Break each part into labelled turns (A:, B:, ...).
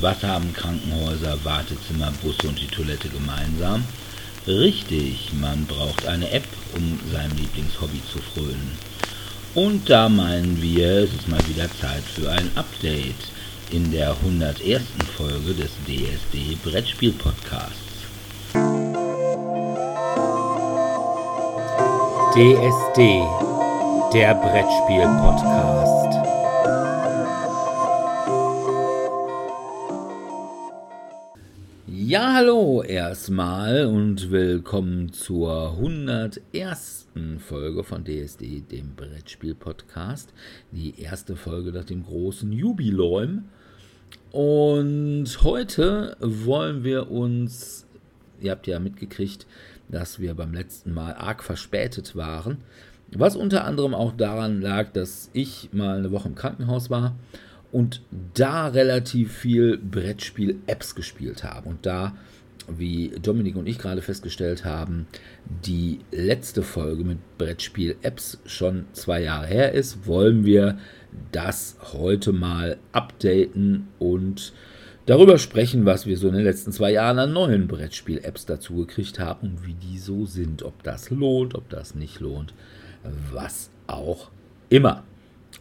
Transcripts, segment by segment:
A: Was haben Krankenhäuser, Wartezimmer, Busse und die Toilette gemeinsam? Richtig, man braucht eine App, um seinem Lieblingshobby zu frönen. Und da meinen wir, es ist mal wieder Zeit für ein Update in der 101. Folge des DSD Brettspiel Podcasts.
B: DSD, der Brettspiel Podcast.
A: Ja, hallo erstmal und willkommen zur 101. Folge von DSD, dem Brettspiel-Podcast. Die erste Folge nach dem großen Jubiläum. Und heute wollen wir uns, ihr habt ja mitgekriegt, dass wir beim letzten Mal arg verspätet waren. Was unter anderem auch daran lag, dass ich mal eine Woche im Krankenhaus war und da relativ viel Brettspiel-Apps gespielt habe. Und da, wie Dominik und ich gerade festgestellt haben, die letzte Folge mit Brettspiel-Apps schon zwei Jahre her ist, wollen wir das heute mal updaten und darüber sprechen, was wir so in den letzten zwei Jahren an neuen Brettspiel-Apps dazu gekriegt haben und wie die so sind. Ob das lohnt, ob das nicht lohnt, was auch immer.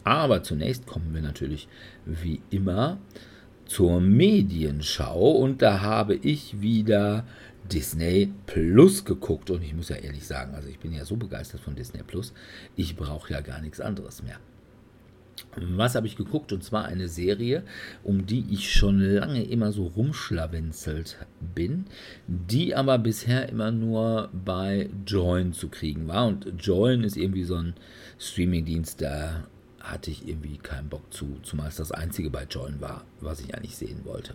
A: Aber zunächst kommen wir natürlich wie immer zur Medienschau und da habe ich wieder Disney Plus geguckt und ich muss ja ehrlich sagen, also ich bin ja so begeistert von Disney Plus, ich brauche ja gar nichts anderes mehr. Was habe ich geguckt? Und zwar eine Serie, um die ich schon lange immer so rumschlawenzelt bin, die aber bisher immer nur bei Join zu kriegen war. Und Join ist irgendwie so ein Streamingdienst, da hatte ich irgendwie keinen Bock zu, zumal es das einzige bei Join war, was ich eigentlich sehen wollte.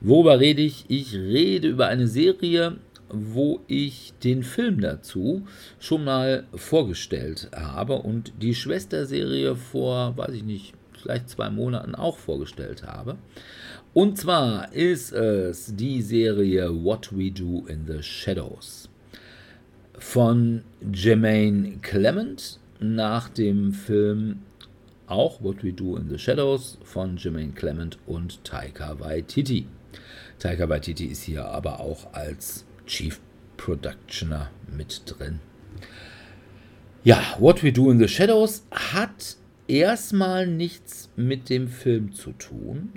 A: Worüber rede ich? Ich rede über eine Serie, wo ich den Film dazu schon mal vorgestellt habe und die Schwesterserie vor, weiß ich nicht, vielleicht zwei Monaten auch vorgestellt habe. Und zwar ist es die Serie What We Do in the Shadows von Jermaine Clement nach dem Film auch What We Do in the Shadows von Jermaine Clement und Taika Waititi. Taika Waititi ist hier aber auch als Chief Productioner mit drin. Ja, What We Do in the Shadows hat erstmal nichts mit dem Film zu tun,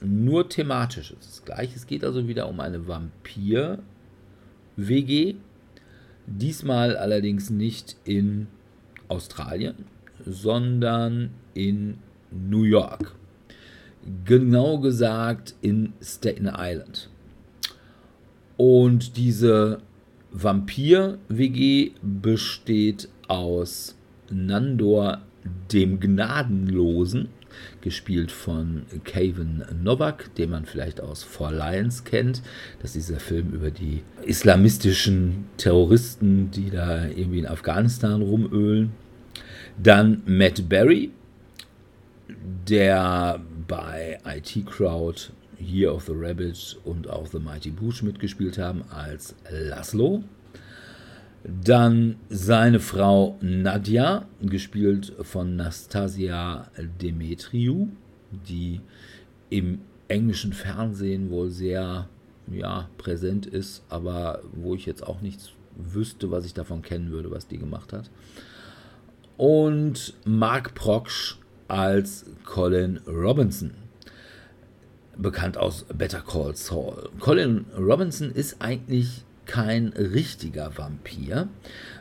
A: nur thematisch ist es gleich. Es geht also wieder um eine Vampir-WG, diesmal allerdings nicht in Australien, sondern in New York. Genau gesagt in Staten Island. Und diese Vampir-WG besteht aus Nandor dem Gnadenlosen, gespielt von Kevin Novak, den man vielleicht aus Four Lions kennt. Das ist dieser Film über die islamistischen Terroristen, die da irgendwie in Afghanistan rumölen. Dann Matt Berry, der bei IT Crowd Year of the Rabbit und auch The Mighty Boosh mitgespielt haben als Laszlo. Dann seine Frau Nadja, gespielt von Nastasia Demetriou, die im englischen Fernsehen wohl sehr ja, präsent ist, aber wo ich jetzt auch nichts wüsste, was ich davon kennen würde, was die gemacht hat. Und Mark Proksch als Colin Robinson bekannt aus Better Call Saul. Colin Robinson ist eigentlich kein richtiger Vampir,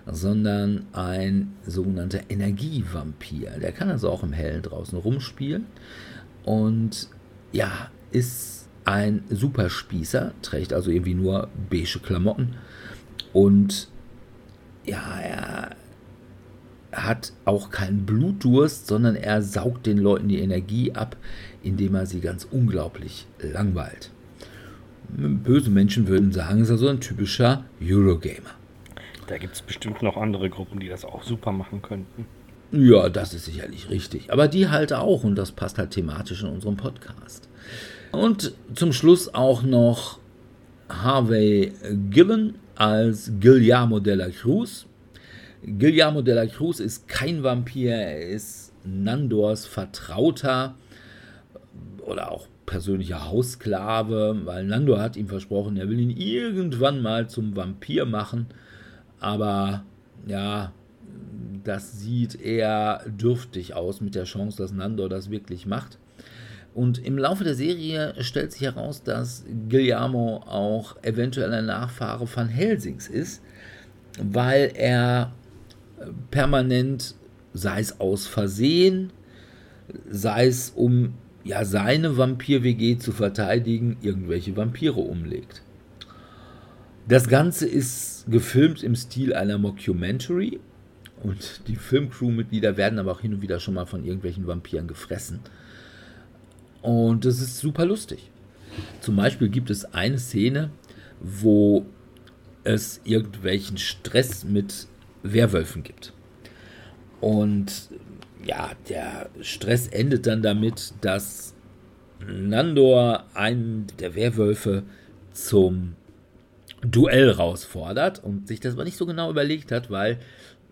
A: sondern ein sogenannter Energievampir. Der kann also auch im Hellen draußen rumspielen und ja, ist ein Superspießer, trägt also irgendwie nur beige Klamotten und ja, er hat auch keinen Blutdurst, sondern er saugt den Leuten die Energie ab, indem er sie ganz unglaublich langweilt. Böse Menschen würden sagen, ist also ein typischer Eurogamer.
C: Da gibt es bestimmt noch andere Gruppen, die das auch super machen könnten.
A: Ja, das ist sicherlich richtig. Aber die halt auch und das passt halt thematisch in unserem Podcast. Und zum Schluss auch noch Harvey Gillen als Guillermo de la Cruz. Guillermo de la Cruz ist kein Vampir, er ist Nandors Vertrauter oder auch persönlicher Haussklave, weil Nando hat ihm versprochen, er will ihn irgendwann mal zum Vampir machen. Aber ja, das sieht eher dürftig aus mit der Chance, dass Nando das wirklich macht. Und im Laufe der Serie stellt sich heraus, dass Guillermo auch eventuell ein Nachfahre von Helsings ist, weil er permanent, sei es aus Versehen, sei es um ja, seine Vampir-WG zu verteidigen, irgendwelche Vampire umlegt. Das Ganze ist gefilmt im Stil einer Mockumentary und die Filmcrew-Mitglieder werden aber auch hin und wieder schon mal von irgendwelchen Vampiren gefressen. Und das ist super lustig. Zum Beispiel gibt es eine Szene, wo es irgendwelchen Stress mit Werwölfen gibt. Und ja, der Stress endet dann damit, dass Nandor einen der Werwölfe zum Duell herausfordert und sich das aber nicht so genau überlegt hat, weil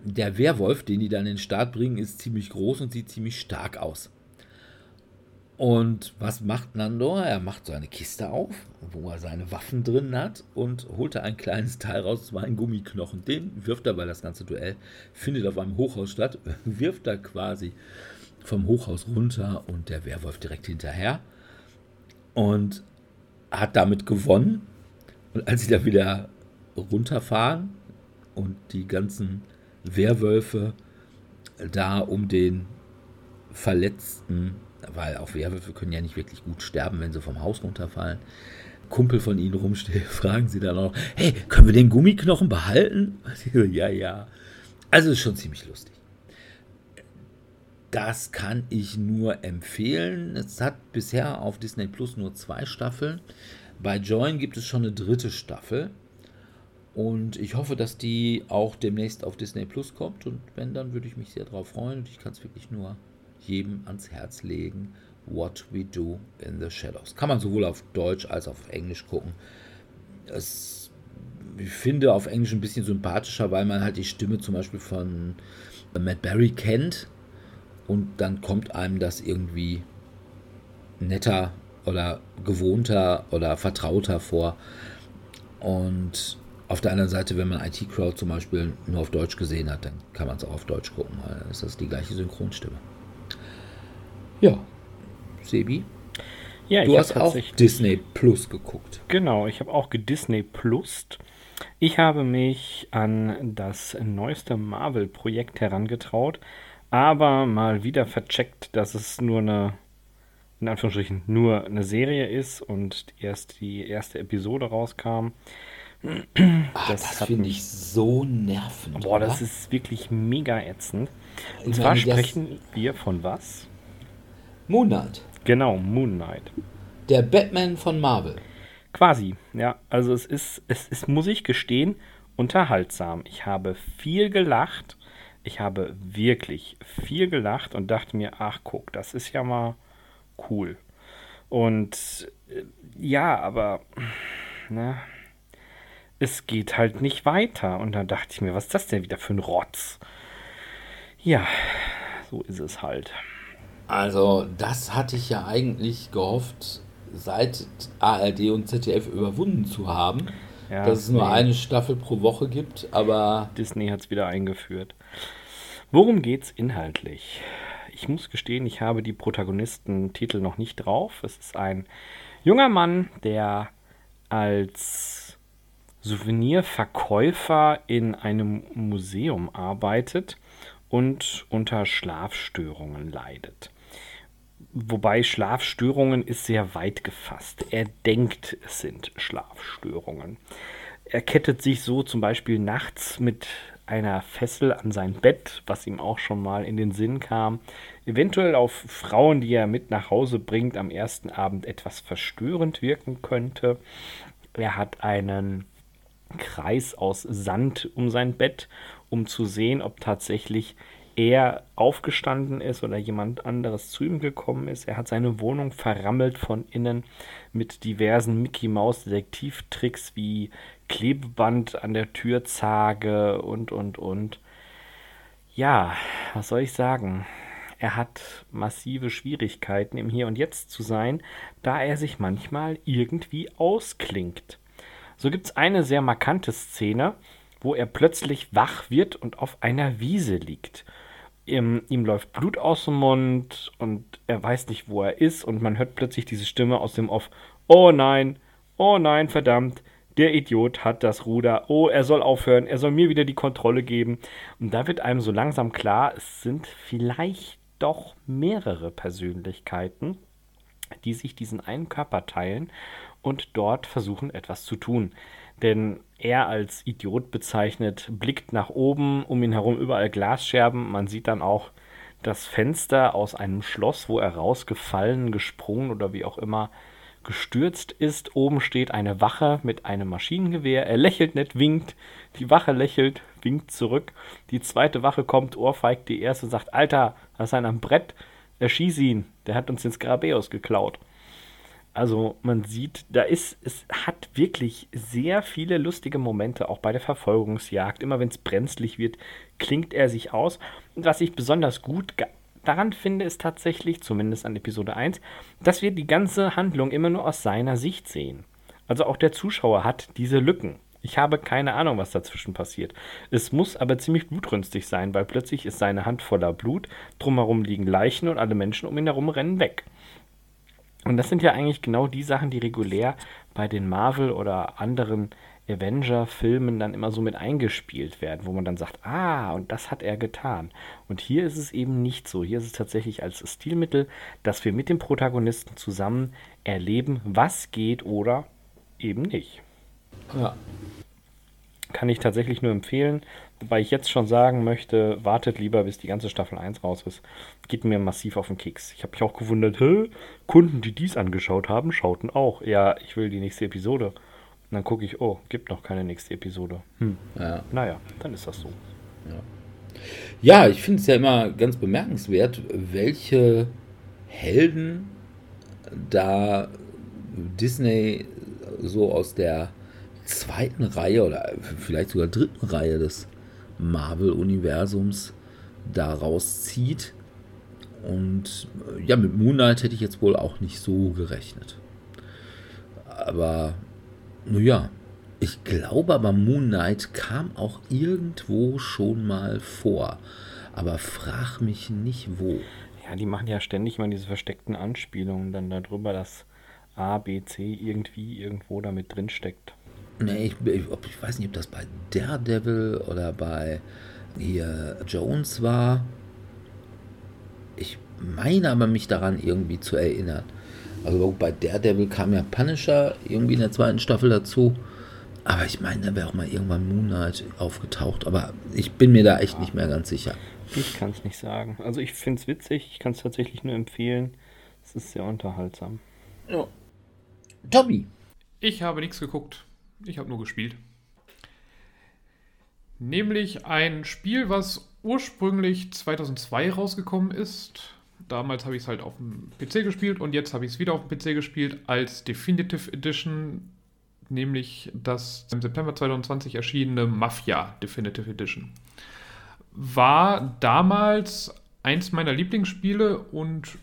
A: der Werwolf, den die dann in den Start bringen, ist ziemlich groß und sieht ziemlich stark aus. Und was macht Nandor? Er macht so eine Kiste auf, wo er seine Waffen drin hat und holt da ein kleines Teil raus, zwar ein Gummiknochen. Den wirft er, weil das ganze Duell findet auf einem Hochhaus statt, wirft er quasi vom Hochhaus runter und der Werwolf direkt hinterher und hat damit gewonnen. Und als sie da wieder runterfahren und die ganzen Werwölfe da um den verletzten weil auch Werwölfe können ja nicht wirklich gut sterben, wenn sie vom Haus runterfallen. Kumpel von ihnen rumsteht, fragen sie dann auch, hey, können wir den Gummiknochen behalten? Ja, ja. Also ist schon ziemlich lustig. Das kann ich nur empfehlen. Es hat bisher auf Disney Plus nur zwei Staffeln. Bei Join gibt es schon eine dritte Staffel. Und ich hoffe, dass die auch demnächst auf Disney Plus kommt. Und wenn, dann würde ich mich sehr darauf freuen. Und ich kann es wirklich nur jedem ans Herz legen. What We Do in the Shadows. Kann man sowohl auf Deutsch als auch auf Englisch gucken. Es, ich finde auf Englisch ein bisschen sympathischer, weil man halt die Stimme zum Beispiel von Matt Berry kennt und dann kommt einem das irgendwie netter oder gewohnter oder vertrauter vor. Und auf der anderen Seite, wenn man IT-Crowd zum Beispiel nur auf Deutsch gesehen hat, dann kann man es auch auf Deutsch gucken, weil das ist die gleiche Synchronstimme. Ja, Sebi.
C: Ja,
A: du hast auch Disney Plus geguckt.
C: Genau, ich habe auch gedisney Plus. Ich habe mich an das neueste Marvel-Projekt herangetraut, aber mal wieder vercheckt, dass es nur eine, in Anführungsstrichen, nur eine Serie ist und erst die erste Episode rauskam.
A: Ach, das, das finde ich so nervend.
C: Boah, oder? das ist wirklich mega ätzend. Und ich zwar meine, sprechen wir von was?
A: Moon Knight.
C: Genau, Moon Knight.
A: Der Batman von Marvel.
C: Quasi, ja. Also es ist, es ist, muss ich gestehen, unterhaltsam. Ich habe viel gelacht. Ich habe wirklich viel gelacht und dachte mir, ach guck, das ist ja mal cool. Und äh, ja, aber ne, es geht halt nicht weiter. Und dann dachte ich mir, was ist das denn wieder für ein Rotz? Ja, so ist es halt.
A: Also, das hatte ich ja eigentlich gehofft, seit ARD und ZDF überwunden zu haben. Ja, dass es nur nee. eine Staffel pro Woche gibt, aber.
C: Disney hat es wieder eingeführt. Worum geht's inhaltlich? Ich muss gestehen, ich habe die Protagonistentitel noch nicht drauf. Es ist ein junger Mann, der als Souvenirverkäufer in einem Museum arbeitet und unter Schlafstörungen leidet. Wobei Schlafstörungen ist sehr weit gefasst. Er denkt, es sind Schlafstörungen. Er kettet sich so zum Beispiel nachts mit einer Fessel an sein Bett, was ihm auch schon mal in den Sinn kam. Eventuell auf Frauen, die er mit nach Hause bringt, am ersten Abend etwas verstörend wirken könnte. Er hat einen Kreis aus Sand um sein Bett, um zu sehen, ob tatsächlich er aufgestanden ist oder jemand anderes zu ihm gekommen ist. Er hat seine Wohnung verrammelt von innen mit diversen Mickey Maus Detektivtricks wie Klebeband an der Türzage und und und. Ja, was soll ich sagen? er hat massive Schwierigkeiten, im Hier und Jetzt zu sein, da er sich manchmal irgendwie ausklingt. So gibt es eine sehr markante Szene, wo er plötzlich wach wird und auf einer Wiese liegt. Ihm, ihm, läuft Blut aus dem Mund und er weiß nicht, wo er ist und man hört plötzlich diese Stimme aus dem Off. Oh nein, oh nein, verdammt, der Idiot hat das Ruder. Oh, er soll aufhören, er soll mir wieder die Kontrolle geben. Und da wird einem so langsam klar, es sind vielleicht doch mehrere Persönlichkeiten, die sich diesen einen Körper teilen und dort versuchen etwas zu tun. Denn er als Idiot bezeichnet, blickt nach oben, um ihn herum überall Glasscherben. Man sieht dann auch das Fenster aus einem Schloss, wo er rausgefallen, gesprungen oder wie auch immer gestürzt ist. Oben steht eine Wache mit einem Maschinengewehr. Er lächelt nicht, winkt. Die Wache lächelt, winkt zurück. Die zweite Wache kommt, ohrfeigt die erste und sagt: Alter, da ist einer am Brett. Erschieß ihn. Der hat uns den Skarabäus geklaut. Also man sieht, da ist, es hat wirklich sehr viele lustige Momente, auch bei der Verfolgungsjagd. Immer wenn es brenzlig wird, klingt er sich aus. Und was ich besonders gut daran finde, ist tatsächlich, zumindest an Episode 1, dass wir die ganze Handlung immer nur aus seiner Sicht sehen. Also auch der Zuschauer hat diese Lücken. Ich habe keine Ahnung, was dazwischen passiert. Es muss aber ziemlich blutrünstig sein, weil plötzlich ist seine Hand voller Blut, drumherum liegen Leichen und alle Menschen um ihn herum rennen weg. Und das sind ja eigentlich genau die Sachen, die regulär bei den Marvel oder anderen Avenger-Filmen dann immer so mit eingespielt werden, wo man dann sagt, ah, und das hat er getan. Und hier ist es eben nicht so. Hier ist es tatsächlich als Stilmittel, dass wir mit dem Protagonisten zusammen erleben, was geht oder eben nicht. Ja. Kann ich tatsächlich nur empfehlen. Wobei ich jetzt schon sagen möchte, wartet lieber, bis die ganze Staffel 1 raus ist. Geht mir massiv auf den Keks. Ich habe mich auch gewundert, hä? Kunden, die dies angeschaut haben, schauten auch. Ja, ich will die nächste Episode. Und dann gucke ich, oh, gibt noch keine nächste Episode. Hm. Ja. Naja, dann ist das so.
A: Ja, ja ich finde es ja immer ganz bemerkenswert, welche Helden da Disney so aus der zweiten Reihe oder vielleicht sogar dritten Reihe des Marvel-Universums daraus zieht. Und ja, mit Moon Knight hätte ich jetzt wohl auch nicht so gerechnet. Aber, naja, ich glaube aber Moon Knight kam auch irgendwo schon mal vor. Aber frag mich nicht wo.
C: Ja, die machen ja ständig mal diese versteckten Anspielungen dann darüber, dass A, B, C irgendwie irgendwo damit drin steckt.
A: Nee, ich, ich, ich, weiß nicht, ob das bei Daredevil oder bei hier Jones war. Ich meine aber mich daran irgendwie zu erinnern. Also bei Daredevil kam ja Punisher irgendwie in der zweiten Staffel dazu. Aber ich meine, da wäre auch mal irgendwann Moonlight aufgetaucht. Aber ich bin mir da echt nicht mehr ganz sicher.
C: Ich kann es nicht sagen. Also ich finde es witzig. Ich kann es tatsächlich nur empfehlen. Es ist sehr unterhaltsam.
A: Ja. Tommy.
D: Ich habe nichts geguckt. Ich habe nur gespielt. Nämlich ein Spiel, was ursprünglich 2002 rausgekommen ist. Damals habe ich es halt auf dem PC gespielt und jetzt habe ich es wieder auf dem PC gespielt als Definitive Edition, nämlich das im September 2020 erschienene Mafia Definitive Edition. War damals eins meiner Lieblingsspiele und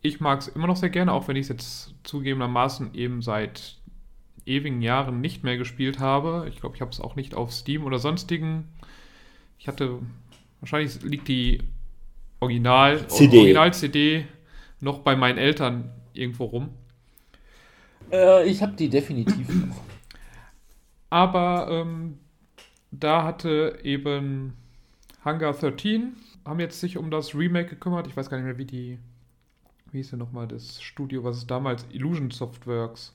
D: ich mag es immer noch sehr gerne, auch wenn ich es jetzt zugegebenermaßen eben seit ewigen Jahren nicht mehr gespielt habe. Ich glaube, ich habe es auch nicht auf Steam oder sonstigen. Ich hatte, wahrscheinlich liegt die Original CD, Original -CD noch bei meinen Eltern irgendwo rum.
A: Äh, ich habe die definitiv noch.
D: Aber ähm, da hatte eben Hunger 13, haben jetzt sich um das Remake gekümmert. Ich weiß gar nicht mehr, wie die, wie hieß denn nochmal das Studio, was es damals, Illusion Softworks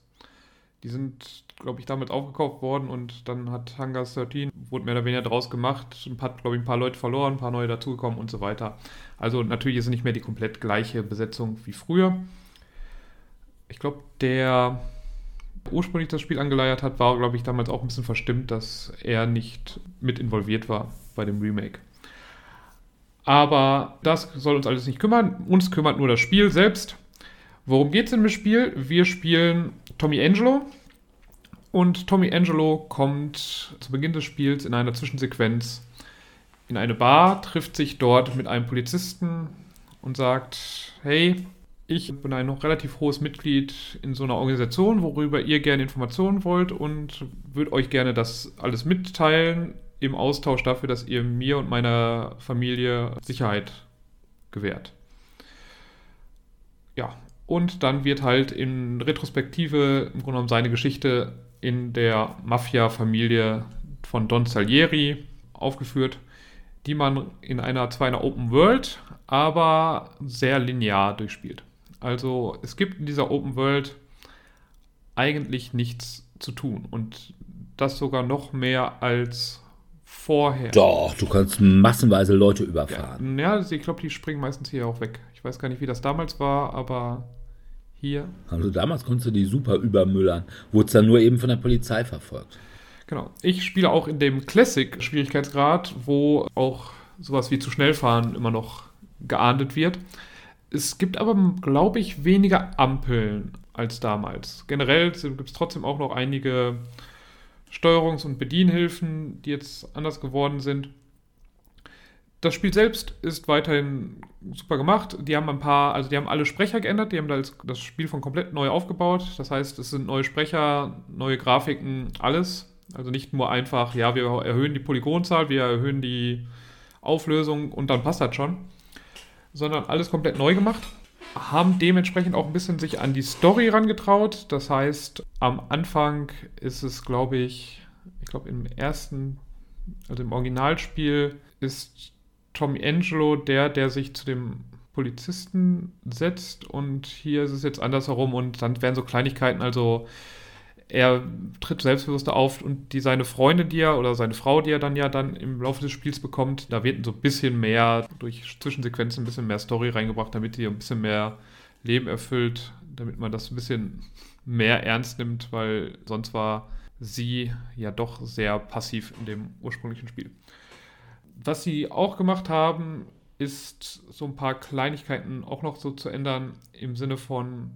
D: die sind, glaube ich, damit aufgekauft worden und dann hat Hunger 13, wurde mehr oder weniger draus gemacht, hat, glaube ich, ein paar Leute verloren, ein paar neue dazugekommen und so weiter. Also natürlich ist es nicht mehr die komplett gleiche Besetzung wie früher. Ich glaube, der ursprünglich das Spiel angeleiert hat, war, glaube ich, damals auch ein bisschen verstimmt, dass er nicht mit involviert war bei dem Remake. Aber das soll uns alles nicht kümmern. Uns kümmert nur das Spiel selbst. Worum geht es in dem Spiel? Wir spielen Tommy Angelo. Und Tommy Angelo kommt zu Beginn des Spiels in einer Zwischensequenz in eine Bar, trifft sich dort mit einem Polizisten und sagt, hey, ich bin ein noch relativ hohes Mitglied in so einer Organisation, worüber ihr gerne Informationen wollt und würde euch gerne das alles mitteilen im Austausch dafür, dass ihr mir und meiner Familie Sicherheit gewährt. Ja, und dann wird halt in Retrospektive im Grunde genommen seine Geschichte in der Mafia-Familie von Don Salieri aufgeführt, die man in einer zwar einer Open World, aber sehr linear durchspielt. Also es gibt in dieser Open World eigentlich nichts zu tun und das sogar noch mehr als vorher.
A: Doch, du kannst massenweise Leute überfahren.
D: Ja, ja ich glaube, die springen meistens hier auch weg. Ich weiß gar nicht, wie das damals war, aber hier.
A: Also damals konntest du die super übermüllern. Wurde dann nur eben von der Polizei verfolgt.
D: Genau. Ich spiele auch in dem Classic-Schwierigkeitsgrad, wo auch sowas wie zu schnell fahren immer noch geahndet wird. Es gibt aber, glaube ich, weniger Ampeln als damals. Generell gibt es trotzdem auch noch einige Steuerungs- und Bedienhilfen, die jetzt anders geworden sind. Das Spiel selbst ist weiterhin super gemacht. Die haben ein paar, also die haben alle Sprecher geändert, die haben das Spiel von komplett neu aufgebaut. Das heißt, es sind neue Sprecher, neue Grafiken, alles. Also nicht nur einfach, ja, wir erhöhen die Polygonzahl, wir erhöhen die Auflösung und dann passt das schon. Sondern alles komplett neu gemacht. Haben dementsprechend auch ein bisschen sich an die Story rangetraut. Das heißt, am Anfang ist es, glaube ich, ich glaube im ersten, also im Originalspiel ist Tommy Angelo der, der sich zu dem Polizisten setzt und hier ist es jetzt andersherum und dann werden so Kleinigkeiten, also er tritt selbstbewusster auf und die seine Freundin, die er oder seine Frau, die er dann ja dann im Laufe des Spiels bekommt, da wird so ein bisschen mehr durch Zwischensequenzen ein bisschen mehr Story reingebracht, damit die ein bisschen mehr Leben erfüllt, damit man das ein bisschen mehr ernst nimmt, weil sonst war sie ja doch sehr passiv in dem ursprünglichen Spiel. Was sie auch gemacht haben, ist so ein paar Kleinigkeiten auch noch so zu ändern im Sinne von,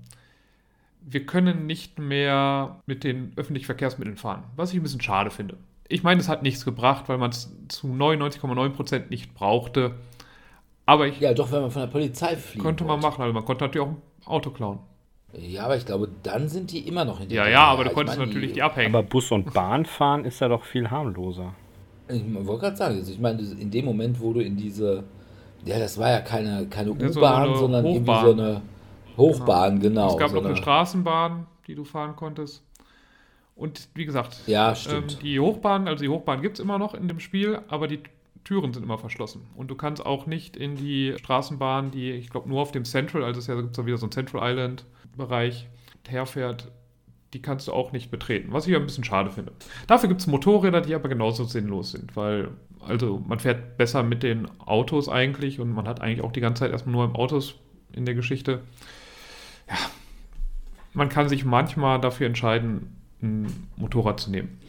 D: wir können nicht mehr mit den öffentlichen Verkehrsmitteln fahren, was ich ein bisschen schade finde. Ich meine, es hat nichts gebracht, weil man es zu 99,9% nicht brauchte. Aber ich.
A: Ja, doch, wenn man von der Polizei fliegt.
D: Könnte man machen, also man konnte natürlich auch ein Auto klauen.
A: Ja, aber ich glaube, dann sind die immer noch in
D: der Ja, ja, aber du konntest meine, natürlich die, die abhängen.
C: Aber Bus und Bahn fahren ist ja doch viel harmloser.
A: Ich wollte gerade sagen, also ich meine, in dem Moment, wo du in diese, ja, das war ja keine, keine U-Bahn, so sondern Hochbahn. irgendwie so eine Hochbahn, genau. genau.
D: Es gab
A: so
D: noch eine Straßenbahn, die du fahren konntest. Und wie gesagt,
A: ja, ähm,
D: die Hochbahn, also die Hochbahn gibt es immer noch in dem Spiel, aber die Türen sind immer verschlossen. Und du kannst auch nicht in die Straßenbahn, die, ich glaube, nur auf dem Central, also es ja, gibt es ja wieder so einen Central Island-Bereich, herfährt, die kannst du auch nicht betreten, was ich ein bisschen schade finde. Dafür gibt es Motorräder, die aber genauso sinnlos sind, weil also man fährt besser mit den Autos eigentlich und man hat eigentlich auch die ganze Zeit erstmal nur im Autos in der Geschichte. Ja, man kann sich manchmal dafür entscheiden, ein Motorrad zu nehmen.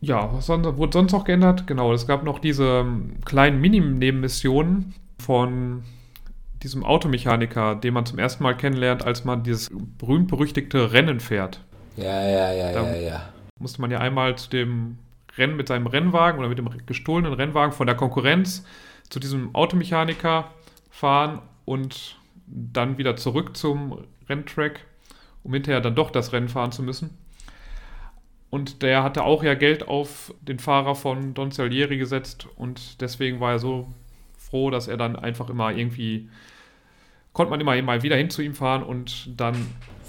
D: Ja, was sonst, wurde sonst noch geändert? Genau, es gab noch diese kleinen Mini-Nebenmissionen von diesem Automechaniker, den man zum ersten Mal kennenlernt, als man dieses berühmt-berüchtigte Rennen fährt.
A: Ja, ja, ja, da ja, ja.
D: Musste man ja einmal zu dem Rennen mit seinem Rennwagen oder mit dem gestohlenen Rennwagen von der Konkurrenz zu diesem Automechaniker fahren und dann wieder zurück zum Renntrack, um hinterher dann doch das Rennen fahren zu müssen. Und der hatte auch ja Geld auf den Fahrer von Don Salieri gesetzt und deswegen war er so froh, dass er dann einfach immer irgendwie konnte man immer mal wieder hin zu ihm fahren und dann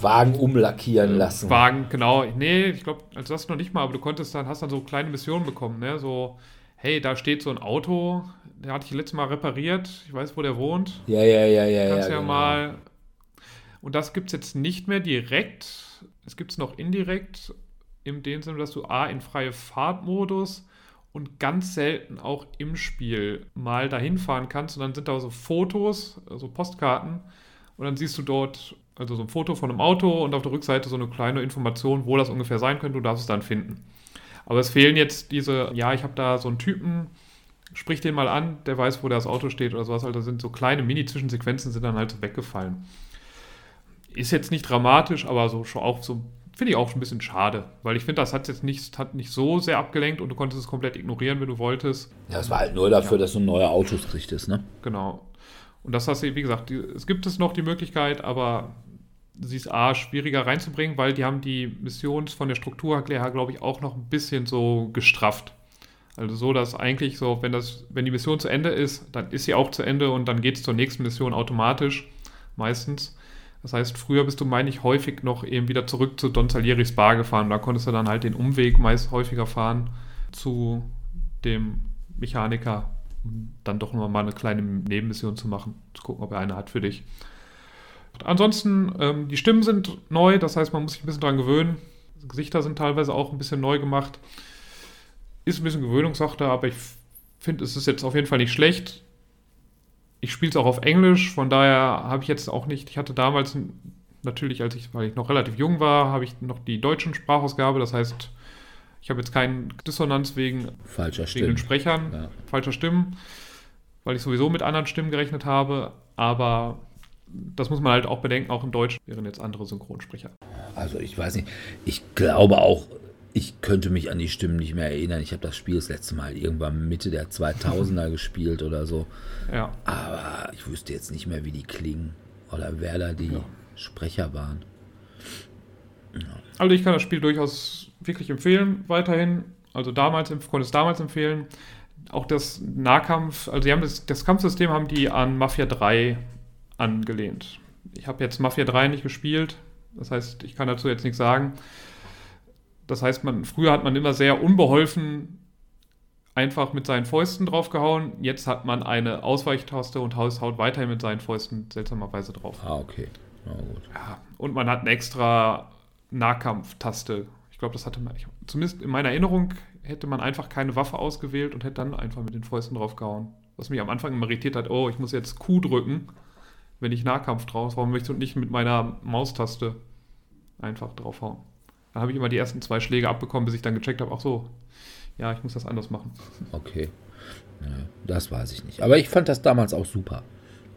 A: Wagen umlackieren lassen.
D: Wagen, genau. Nee, ich glaube, also das noch nicht mal, aber du konntest dann, hast dann so kleine Missionen bekommen, ne? So, hey, da steht so ein Auto, der hatte ich letztes Mal repariert, ich weiß, wo der wohnt.
A: Ja, ja, ja, ja.
D: Kannst ja,
A: ja
D: genau. mal. Und das gibt es jetzt nicht mehr direkt. Es gibt es noch indirekt, in dem Sinne, dass du A in freie Fahrtmodus und ganz selten auch im Spiel mal dahin fahren kannst. Und dann sind da so Fotos, also Postkarten. Und dann siehst du dort also so ein Foto von einem Auto und auf der Rückseite so eine kleine Information, wo das ungefähr sein könnte. Du darfst es dann finden. Aber es fehlen jetzt diese, ja, ich habe da so einen Typen, sprich den mal an, der weiß, wo das Auto steht oder sowas. Also sind so kleine Mini-Zwischensequenzen sind dann halt so weggefallen. Ist jetzt nicht dramatisch, aber so schon auch so finde ich auch schon ein bisschen schade, weil ich finde, das hat jetzt nicht, hat nicht so sehr abgelenkt und du konntest es komplett ignorieren, wenn du wolltest.
A: Ja, es war halt nur dafür, ja. dass du neue Autos kriegtest, ne?
D: Genau. Und das hast du, wie gesagt, die, es gibt es noch die Möglichkeit, aber sie ist A, schwieriger reinzubringen, weil die haben die Missions von der Struktur her, glaube ich, auch noch ein bisschen so gestrafft. Also so, dass eigentlich so, wenn das, wenn die Mission zu Ende ist, dann ist sie auch zu Ende und dann geht es zur nächsten Mission automatisch, meistens. Das heißt, früher bist du, meine ich, häufig noch eben wieder zurück zu Don Salieris Bar gefahren. Da konntest du dann halt den Umweg meist häufiger fahren zu dem Mechaniker, um dann doch noch mal eine kleine Nebenmission zu machen, zu gucken, ob er eine hat für dich. Ansonsten, ähm, die Stimmen sind neu, das heißt, man muss sich ein bisschen dran gewöhnen. Gesichter sind teilweise auch ein bisschen neu gemacht. Ist ein bisschen Gewöhnungssache, aber ich finde, es ist jetzt auf jeden Fall nicht schlecht. Ich spiele es auch auf Englisch, von daher habe ich jetzt auch nicht, ich hatte damals natürlich, als ich, weil ich noch relativ jung war, habe ich noch die deutschen Sprachausgabe, das heißt, ich habe jetzt keinen Dissonanz wegen,
A: Falscher
D: wegen den Sprechern,
A: Ja.
D: falscher Stimmen, weil ich sowieso mit anderen Stimmen gerechnet habe, aber das muss man halt auch bedenken, auch im Deutsch wären jetzt andere Synchronsprecher.
A: Also ich weiß nicht, ich glaube auch, ich könnte mich an die Stimmen nicht mehr erinnern. Ich habe das Spiel das letzte Mal irgendwann Mitte der 2000er gespielt oder so.
D: Ja,
A: Aber ich wüsste jetzt nicht mehr, wie die klingen oder wer da die
D: Ja.
A: Sprecher waren.
D: also ich kann das Spiel durchaus wirklich empfehlen, weiterhin. Also damals, konnte es damals empfehlen. Auch das Nahkampf, also das, das Kampfsystem haben die an Mafia 3 angelehnt. Ich habe jetzt Mafia 3 nicht gespielt, das heißt, ich kann dazu jetzt nichts sagen. Das heißt, man, früher hat man immer sehr unbeholfen einfach mit seinen Fäusten draufgehauen. Jetzt hat man eine Ausweichtaste und haut weiterhin mit seinen Fäusten seltsamerweise drauf.
A: Ah, okay. Na gut.
D: Ja, und man hat eine extra Nahkampftaste. Ich glaube, das hatte man, ich, zumindest in meiner Erinnerung hätte man einfach keine Waffe ausgewählt und hätte dann einfach mit den Fäusten draufgehauen. Was mich am Anfang immer irritiert hat, oh, ich muss jetzt Q drücken, wenn ich Nahkampf drauf. Warum möchte ich nicht mit meiner Maustaste einfach draufhauen? Dann habe ich immer die ersten zwei Schläge abbekommen, bis ich dann gecheckt habe, ach so, ja, ich muss das anders machen.
A: Okay. Ja, das weiß ich nicht. Aber ich fand das damals auch super.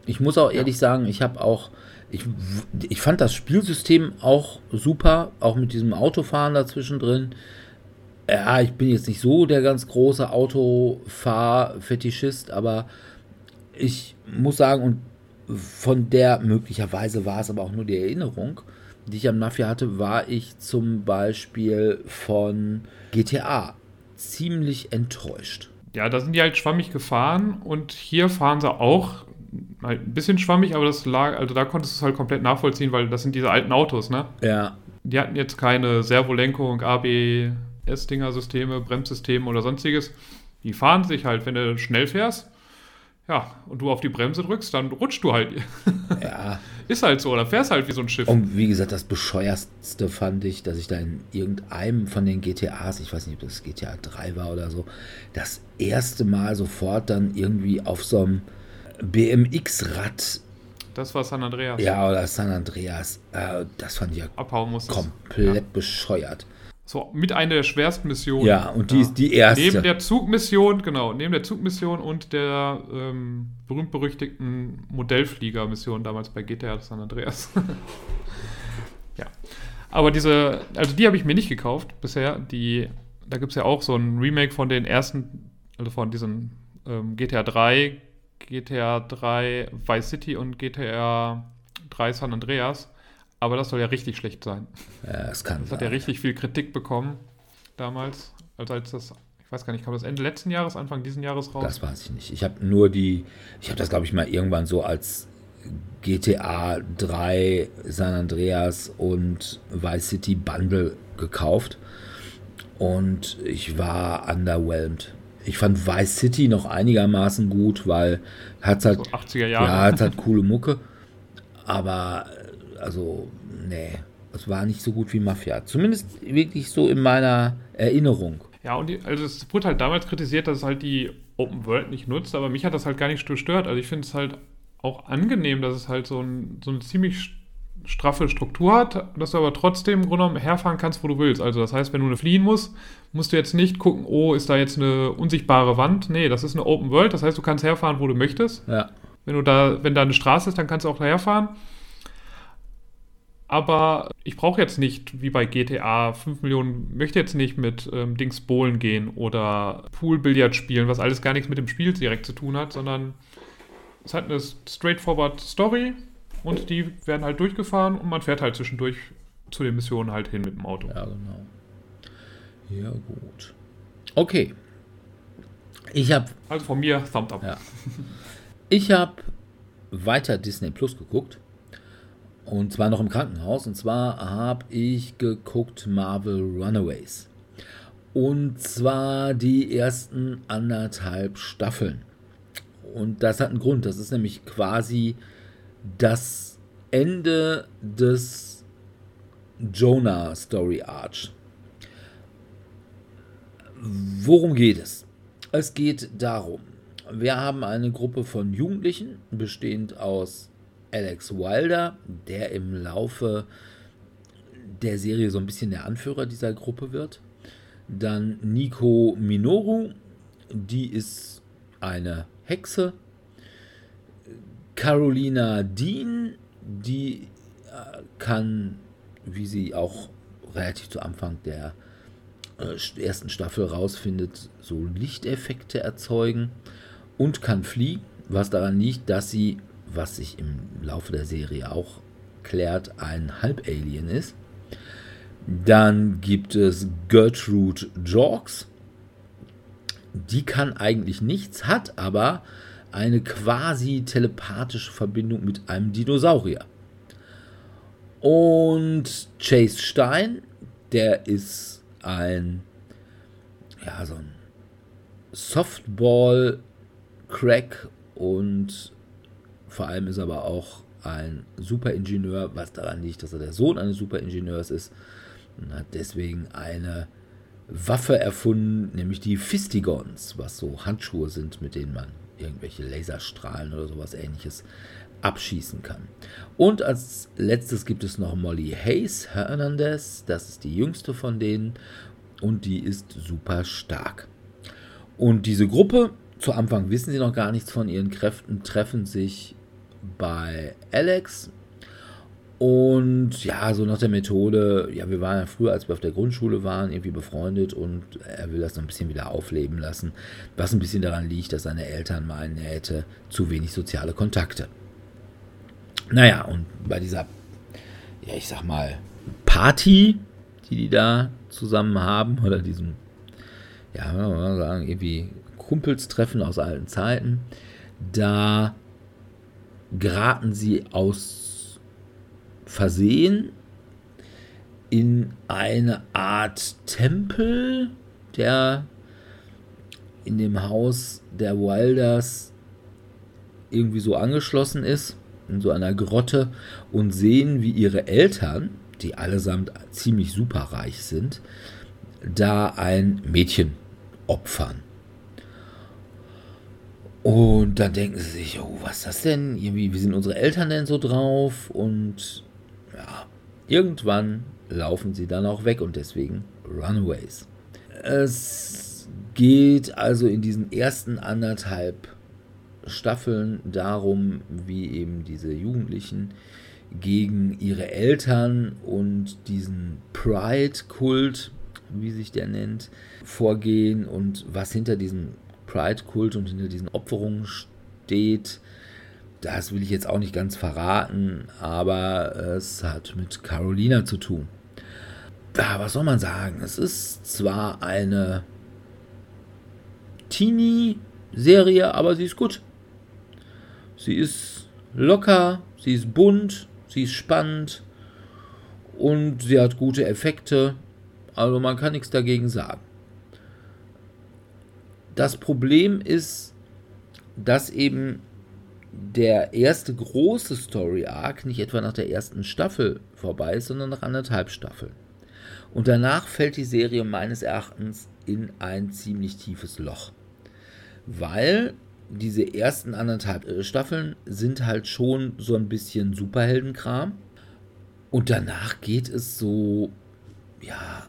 A: Ich muss auch ehrlich sagen, ich habe auch, ich, ich fand das Spielsystem auch super, auch mit diesem Autofahren dazwischen drin. Ja, ich bin jetzt nicht so der ganz große Autofahr-Fetischist, aber ich muss sagen, und von der möglicherweise war es aber auch nur die Erinnerung, die ich an Mafia hatte, war ich zum Beispiel von GTA ziemlich enttäuscht.
D: Ja, da sind die halt schwammig gefahren und hier fahren sie auch halt ein bisschen schwammig, aber das lag, also da konntest du es halt komplett nachvollziehen, weil das sind diese alten Autos, ne?
A: Ja,
D: Die hatten jetzt keine Servolenkung, ABS-Dinger-Systeme, Bremssysteme oder sonstiges. Die fahren sich halt, wenn du schnell fährst, ja, und du auf die Bremse drückst, dann rutscht du halt.
A: ja.
D: Ist halt so, oder fährst halt wie so ein Schiff.
A: Und wie gesagt, das bescheuertste fand ich, dass ich da in irgendeinem von den GTAs, ich weiß nicht, ob das GTA 3 war oder so, das erste Mal sofort dann irgendwie auf so einem BMX-Rad,
D: Das war San Andreas.
A: ja, oder San Andreas, äh, das fand ich ja
D: Abhauen musstest.
A: komplett bescheuert.
D: So, mit einer der schwersten Missionen.
A: Ja, und die ist die erste.
D: Neben der Zugmission, genau, neben der Zugmission und der ähm, berühmt-berüchtigten Modellflieger-Mission damals bei GTA San Andreas. ja. Aber diese, also die habe ich mir nicht gekauft bisher. Die, da gibt es ja auch so ein Remake von den ersten, also von diesen ähm, GTA 3, GTA 3 Vice City und GTA 3 San Andreas. Aber das soll ja richtig schlecht sein.
A: ja, das kann
D: Das hat ja richtig viel Kritik bekommen damals, also als das, ich weiß gar nicht, kam das Ende letzten Jahres, Anfang diesen Jahres raus?
A: Das weiß ich nicht. Ich habe nur die, ich habe das glaube ich mal irgendwann so als GTA 3 San Andreas und Vice City Bundle gekauft und ich war underwhelmed. Ich fand Vice City noch einigermaßen gut, weil hat halt
D: so 80er
A: ja,
D: Jahre.
A: hat halt coole Mucke, aber also nee, es war nicht so gut wie Mafia. Zumindest wirklich so in meiner Erinnerung.
D: Ja, und die, also es wurde halt damals kritisiert, dass es halt die Open World nicht nutzt, aber mich hat das halt gar nicht gestört. Also ich finde es halt auch angenehm, dass es halt so, ein, so eine ziemlich straffe Struktur hat, dass du aber trotzdem im Grunde genommen herfahren kannst, wo du willst. Also das heißt, wenn du fliehen musst, musst du jetzt nicht gucken, oh, ist da jetzt eine unsichtbare Wand? Nee, das ist eine Open World, das heißt, du kannst herfahren, wo du möchtest.
A: Ja,
D: Wenn du da, wenn da eine Straße ist, dann kannst du auch daher fahren. Aber ich brauche jetzt nicht, wie bei GTA, 5 Millionen, möchte jetzt nicht mit ähm, Dings bowlen gehen oder Poolbillard spielen, was alles gar nichts mit dem Spiel direkt zu tun hat, sondern es hat eine straightforward Story und die werden halt durchgefahren und man fährt halt zwischendurch zu den Missionen halt hin mit dem Auto.
A: Ja, genau. Ja, gut. Okay. Ich habe
D: Also von mir Thumbs up.
A: Ja. Ich habe weiter Disney Plus geguckt. Und zwar noch im Krankenhaus. Und zwar habe ich geguckt Marvel Runaways. Und zwar die ersten anderthalb Staffeln. Und das hat einen Grund. Das ist nämlich quasi das Ende des Jonah Story Arch. Worum geht es? Es geht darum, wir haben eine Gruppe von Jugendlichen, bestehend aus Alex Wilder, der im Laufe der Serie so ein bisschen der Anführer dieser Gruppe wird. Dann Nico Minoru, die ist eine Hexe. Carolina Dean, die äh, kann, wie sie auch relativ zu Anfang der äh, ersten Staffel rausfindet, so Lichteffekte erzeugen und kann fliegen, was daran liegt, dass sie, was sich im Laufe der Serie auch klärt, ein Halbalien ist. Dann gibt es Gertrude Jorks. Die kann eigentlich nichts, hat aber eine quasi telepathische Verbindung mit einem Dinosaurier. Und Chase Stein, der ist ein, ja, so ein Softball-Crack und vor allem ist er aber auch ein Superingenieur, was daran liegt, dass er der Sohn eines Superingenieurs ist und hat deswegen eine Waffe erfunden, nämlich die Fistigons, was so Handschuhe sind, mit denen man irgendwelche Laserstrahlen oder sowas ähnliches abschießen kann. Und als letztes gibt es noch Molly Hayes Hernandez, das ist die jüngste von denen und die ist super stark. Und diese Gruppe, zu Anfang wissen sie noch gar nichts von ihren Kräften, treffen sich bei Alex und ja, so nach der Methode, ja, wir waren ja früher, als wir auf der Grundschule waren, irgendwie befreundet und er will das noch ein bisschen wieder aufleben lassen, was ein bisschen daran liegt, dass seine Eltern meinen, er hätte zu wenig soziale Kontakte. Naja, und bei dieser, ja, ich sag mal, Party, die die da zusammen haben, oder diesem, ja, mal sagen, irgendwie Kumpelstreffen aus alten Zeiten, da geraten sie aus Versehen in eine Art Tempel, der in dem Haus der Wilders irgendwie so angeschlossen ist in so einer Grotte und sehen, wie ihre Eltern, die allesamt ziemlich superreich sind, da ein Mädchen opfern. Und dann denken sie sich, oh, was ist das denn? Irgendwie, wie sind unsere Eltern denn so drauf? Und ja, irgendwann laufen sie dann auch weg und deswegen Runaways. Es geht also in diesen ersten anderthalb Staffeln darum, wie eben diese Jugendlichen gegen ihre Eltern und diesen Pride-Kult, wie sich der nennt, vorgehen und was hinter diesem Pride-Kult und hinter diesen Opferungen steht. Das will ich jetzt auch nicht ganz verraten, aber es hat mit Carolina zu tun. Ja, was soll man sagen? Es ist zwar eine Teenie-Serie, aber sie ist gut. Sie ist locker, sie ist bunt, sie ist spannend und sie hat gute Effekte. Also man kann nichts dagegen sagen. Das Problem ist, dass eben der erste große Story Arc nicht etwa nach der ersten Staffel vorbei ist, sondern nach anderthalb Staffeln. Und danach fällt die Serie meines Erachtens in ein ziemlich tiefes Loch. Weil diese ersten anderthalb äh, Staffeln sind halt schon so ein bisschen Superheldenkram. Und danach geht es so, ja,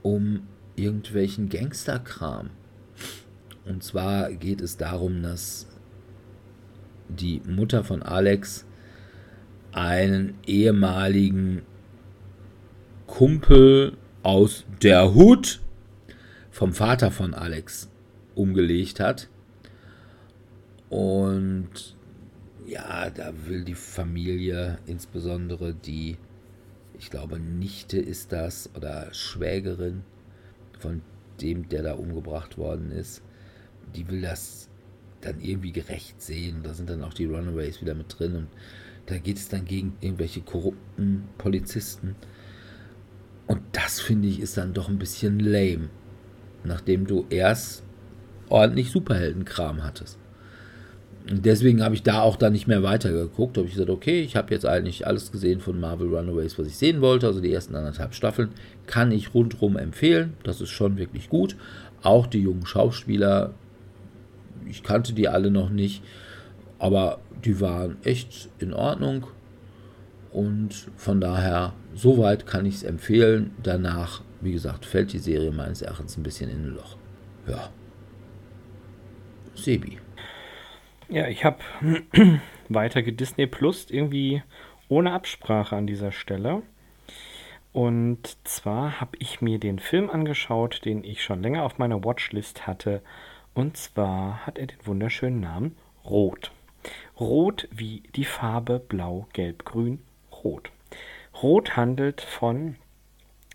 A: um irgendwelchen Gangsterkram. Und zwar geht es darum, dass die Mutter von Alex einen ehemaligen Kumpel aus der Hut vom Vater von Alex umgelegt hat. Und ja, da will die Familie, insbesondere die, ich glaube, Nichte ist das oder Schwägerin von dem, der da umgebracht worden ist, die will das dann irgendwie gerecht sehen. Da sind dann auch die Runaways wieder mit drin und da geht es dann gegen irgendwelche korrupten Polizisten. Und das finde ich ist dann doch ein bisschen lame, nachdem du erst ordentlich Superheldenkram hattest. Und deswegen habe ich da auch dann nicht mehr weitergeguckt. Habe ich gesagt, okay, ich habe jetzt eigentlich alles gesehen von Marvel Runaways, was ich sehen wollte. Also die ersten anderthalb Staffeln kann ich rundherum empfehlen. Das ist schon wirklich gut. Auch die jungen Schauspieler, ich kannte die alle noch nicht, aber die waren echt in Ordnung. Und von daher, soweit kann ich es empfehlen. Danach, wie gesagt, fällt die Serie meines Erachtens ein bisschen in ein Loch. Ja. Sebi.
C: Ja, ich habe weiter gedisney Plus irgendwie ohne Absprache an dieser Stelle. Und zwar habe ich mir den Film angeschaut, den ich schon länger auf meiner Watchlist hatte. Und zwar hat er den wunderschönen Namen Rot. Rot wie die Farbe Blau, Gelb, Grün, Rot. Rot handelt von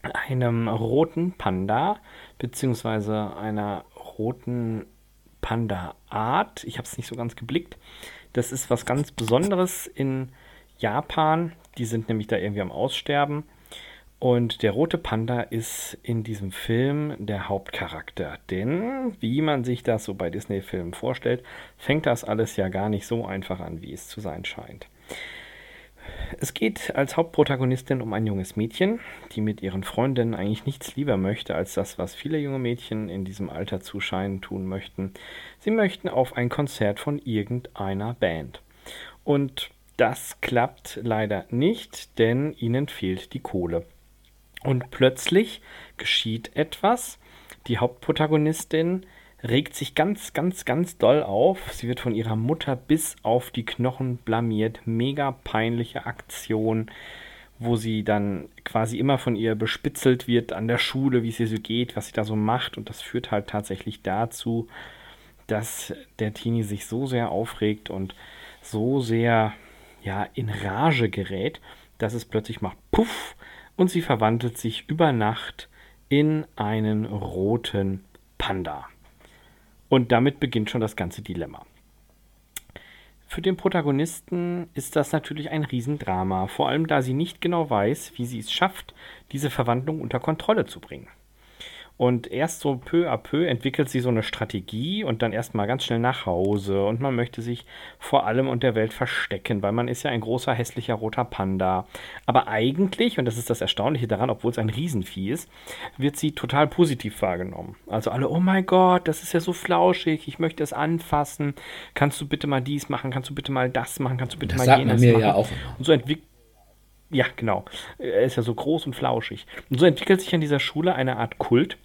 C: einem roten Panda beziehungsweise einer roten Panda-Art. Ich habe es nicht so ganz geblickt. Das ist was ganz Besonderes in Japan. Die sind nämlich da irgendwie am Aussterben. Und der rote Panda ist in diesem Film der Hauptcharakter. Denn, wie man sich das so bei Disney-Filmen vorstellt, fängt das alles ja gar nicht so einfach an, wie es zu sein scheint. Es geht als Hauptprotagonistin um ein junges Mädchen, die mit ihren Freundinnen eigentlich nichts lieber möchte als das, was viele junge Mädchen in diesem Alter zu scheinen tun möchten. Sie möchten auf ein Konzert von irgendeiner Band. Und das klappt leider nicht, denn ihnen fehlt die Kohle. Und plötzlich geschieht etwas. Die Hauptprotagonistin regt sich ganz, ganz, ganz doll auf. Sie wird von ihrer Mutter bis auf die Knochen blamiert. Mega peinliche Aktion, wo sie dann quasi immer von ihr bespitzelt wird an der Schule, wie es ihr so geht, was sie da so macht. Und das führt halt tatsächlich dazu, dass der Teenie sich so sehr aufregt und so sehr ja in Rage gerät, dass es plötzlich macht Puff und sie verwandelt sich über Nacht in einen roten Panda. Und damit beginnt schon das ganze Dilemma. Für den Protagonisten ist das natürlich ein Riesendrama, vor allem da sie nicht genau weiß, wie sie es schafft, diese Verwandlung unter Kontrolle zu bringen. Und erst so peu à peu entwickelt sie so eine Strategie und dann erstmal ganz schnell nach Hause. Und man möchte sich vor allem und der Welt verstecken, weil man ist ja ein großer, hässlicher roter Panda. Aber eigentlich, und das ist das Erstaunliche daran, obwohl es ein Riesenvieh ist, wird sie total positiv wahrgenommen. Also alle, oh mein Gott, das ist ja so flauschig, ich möchte es anfassen. Kannst du bitte mal dies machen? Kannst du bitte mal das machen? Kannst du bitte
A: Das
C: mal
A: sagt man
C: jenes
A: mir
C: machen?
A: ja auch.
C: Und so entwickelt ja, genau. Er ist ja so groß und flauschig. Und so entwickelt sich an dieser Schule eine Art Kult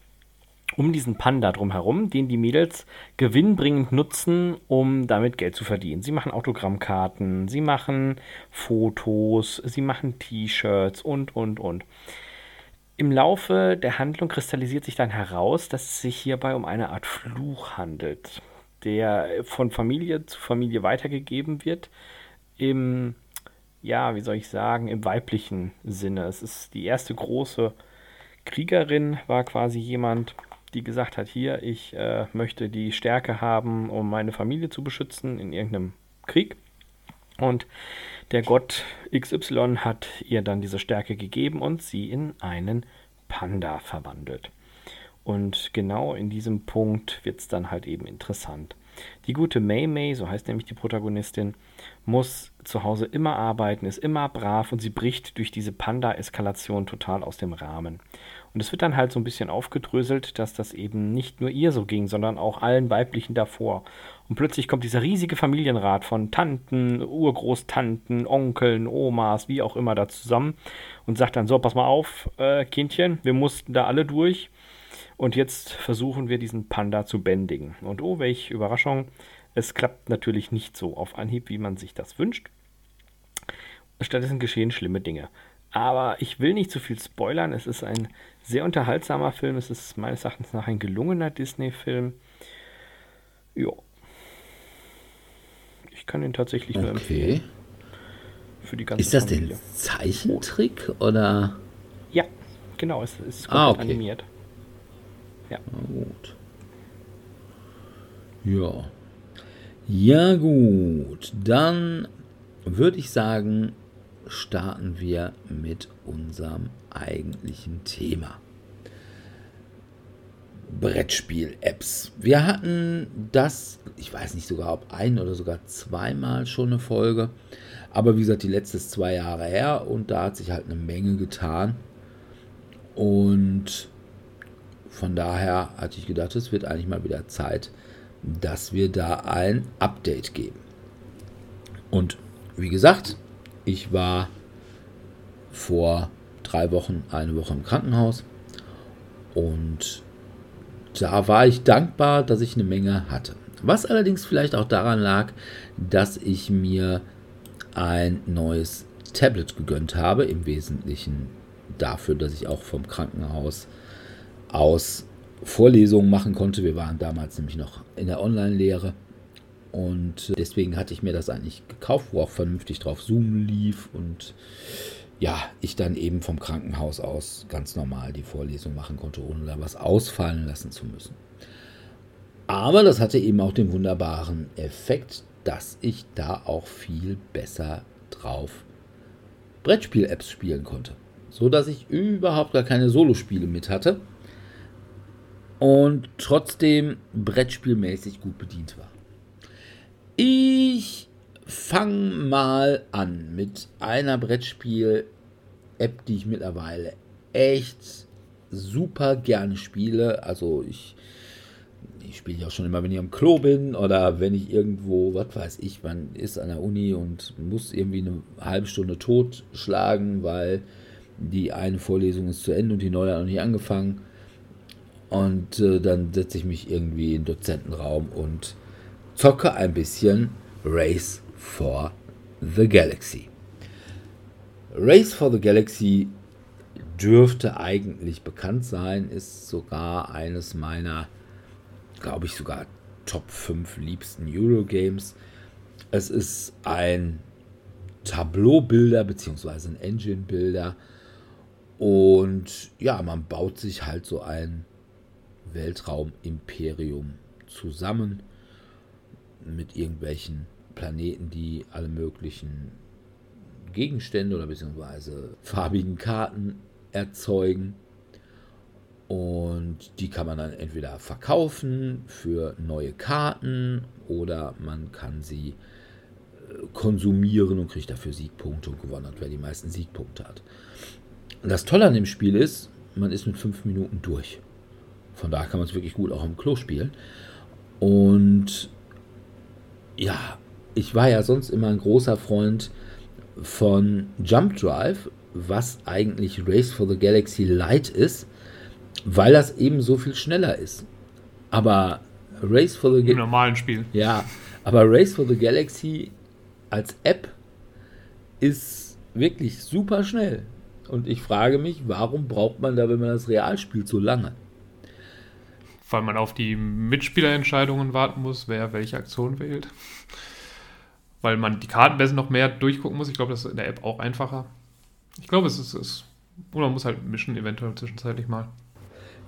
C: um diesen Panda drumherum, den die Mädels gewinnbringend nutzen, um damit Geld zu verdienen. Sie machen Autogrammkarten, sie machen Fotos, sie machen T-Shirts und, und, und. Im Laufe der Handlung kristallisiert sich dann heraus, dass es sich hierbei um eine Art Fluch handelt, der von Familie zu Familie weitergegeben wird. Im, ja, wie soll ich sagen, im weiblichen Sinne. Es ist die erste große Kriegerin, war quasi jemand, die gesagt hat, hier, ich äh, möchte die Stärke haben, um meine Familie zu beschützen in irgendeinem Krieg. Und der Gott XY hat ihr dann diese Stärke gegeben und sie in einen Panda verwandelt. Und genau in diesem Punkt wird es dann halt eben interessant. Die gute Mei Mei, so heißt nämlich die Protagonistin, muss zu Hause immer arbeiten, ist immer brav und sie bricht durch diese Panda-Eskalation total aus dem Rahmen. Und es wird dann halt so ein bisschen aufgedröselt, dass das eben nicht nur ihr so ging, sondern auch allen Weiblichen davor. Und plötzlich kommt dieser riesige Familienrat von Tanten, Urgroßtanten, Onkeln, Omas, wie auch immer da zusammen und sagt dann so, pass mal auf, äh, Kindchen, wir mussten da alle durch. Und jetzt versuchen wir diesen Panda zu bändigen. Und oh, welche Überraschung, es klappt natürlich nicht so auf Anhieb, wie man sich das wünscht. Stattdessen geschehen schlimme Dinge. Aber ich will nicht zu viel spoilern. Es ist ein sehr unterhaltsamer Film. Es ist meines Erachtens nach ein gelungener Disney-Film. Ja. Ich kann ihn tatsächlich nur
A: Okay.
C: empfehlen. Für die ganze
A: Ist das
C: Familie.
A: denn Zeichentrick oder?
C: Ja, genau, es ist
A: Ah, okay.
C: animiert.
A: Na gut. Ja. Ja, gut. Dann würde ich sagen, starten wir mit unserem eigentlichen Thema. Brettspiel-Apps. Wir hatten das, ich weiß nicht sogar, ob ein oder sogar zweimal schon eine Folge. Aber wie gesagt, die letzte ist zwei Jahre her und da hat sich halt eine Menge getan. Und von daher hatte ich gedacht, es wird eigentlich mal wieder Zeit, dass wir da ein Update geben. Und wie gesagt, ich war vor drei Wochen eine Woche im Krankenhaus und da war ich dankbar, dass ich eine Menge hatte. Was allerdings vielleicht auch daran lag, dass ich mir ein neues Tablet gegönnt habe, im Wesentlichen dafür, dass ich auch vom Krankenhaus aus Vorlesungen machen konnte. Wir waren damals nämlich noch in der Online-Lehre und deswegen hatte ich mir das eigentlich gekauft, wo auch vernünftig drauf Zoom lief und ja, ich dann eben vom Krankenhaus aus ganz normal die Vorlesung machen konnte, ohne da was ausfallen lassen zu müssen. Aber das hatte eben auch den wunderbaren Effekt, dass ich da auch viel besser drauf Brettspiel-Apps spielen konnte. So dass ich überhaupt gar keine Solospiele mit hatte und trotzdem brettspielmäßig gut bedient war. Ich fange mal an mit einer Brettspiel-App, die ich mittlerweile echt super gerne spiele. Also ich, ich spiele ja auch schon immer, wenn ich am Klo bin oder wenn ich irgendwo, was weiß ich, man ist an der Uni und muss irgendwie eine halbe Stunde totschlagen, weil die eine Vorlesung ist zu Ende und die neue hat noch nicht angefangen. Und äh, dann setze ich mich irgendwie in den Dozentenraum und zocke ein bisschen Race for the Galaxy. Race for the Galaxy dürfte eigentlich bekannt sein, ist sogar eines meiner, glaube ich, sogar Top 5 liebsten Eurogames. Es ist ein Tableau-Bilder bzw. ein Engine-Bilder und ja, man baut sich halt so ein Weltraumimperium zusammen mit irgendwelchen Planeten, die alle möglichen Gegenstände oder beziehungsweise farbigen Karten erzeugen. Und die kann man dann entweder verkaufen für neue Karten oder man kann sie äh, konsumieren und kriegt dafür Siegpunkte und gewonnen hat, wer die meisten Siegpunkte hat. Das Tolle an dem Spiel ist, man ist mit fünf Minuten durch. Von daher kann man es wirklich gut auch im Klo spielen. Und ja, ich war ja sonst immer ein großer Freund von Jump Drive, was eigentlich Race for the Galaxy Light ist, weil das eben so viel schneller ist. Aber Race for the
D: Im
A: Galaxy.
D: normalen Spiel.
A: Ja, aber Race for the Galaxy als App ist wirklich super schnell. Und ich frage mich, warum braucht man da, wenn man das real spielt, so lange?
D: Weil man auf die Mitspielerentscheidungen warten muss, wer welche Aktion wählt. Weil man die Karten besser noch mehr durchgucken muss. Ich glaube, das ist in der App auch einfacher. Ich glaube, es ist. oder man muss halt mischen, eventuell zwischenzeitlich mal.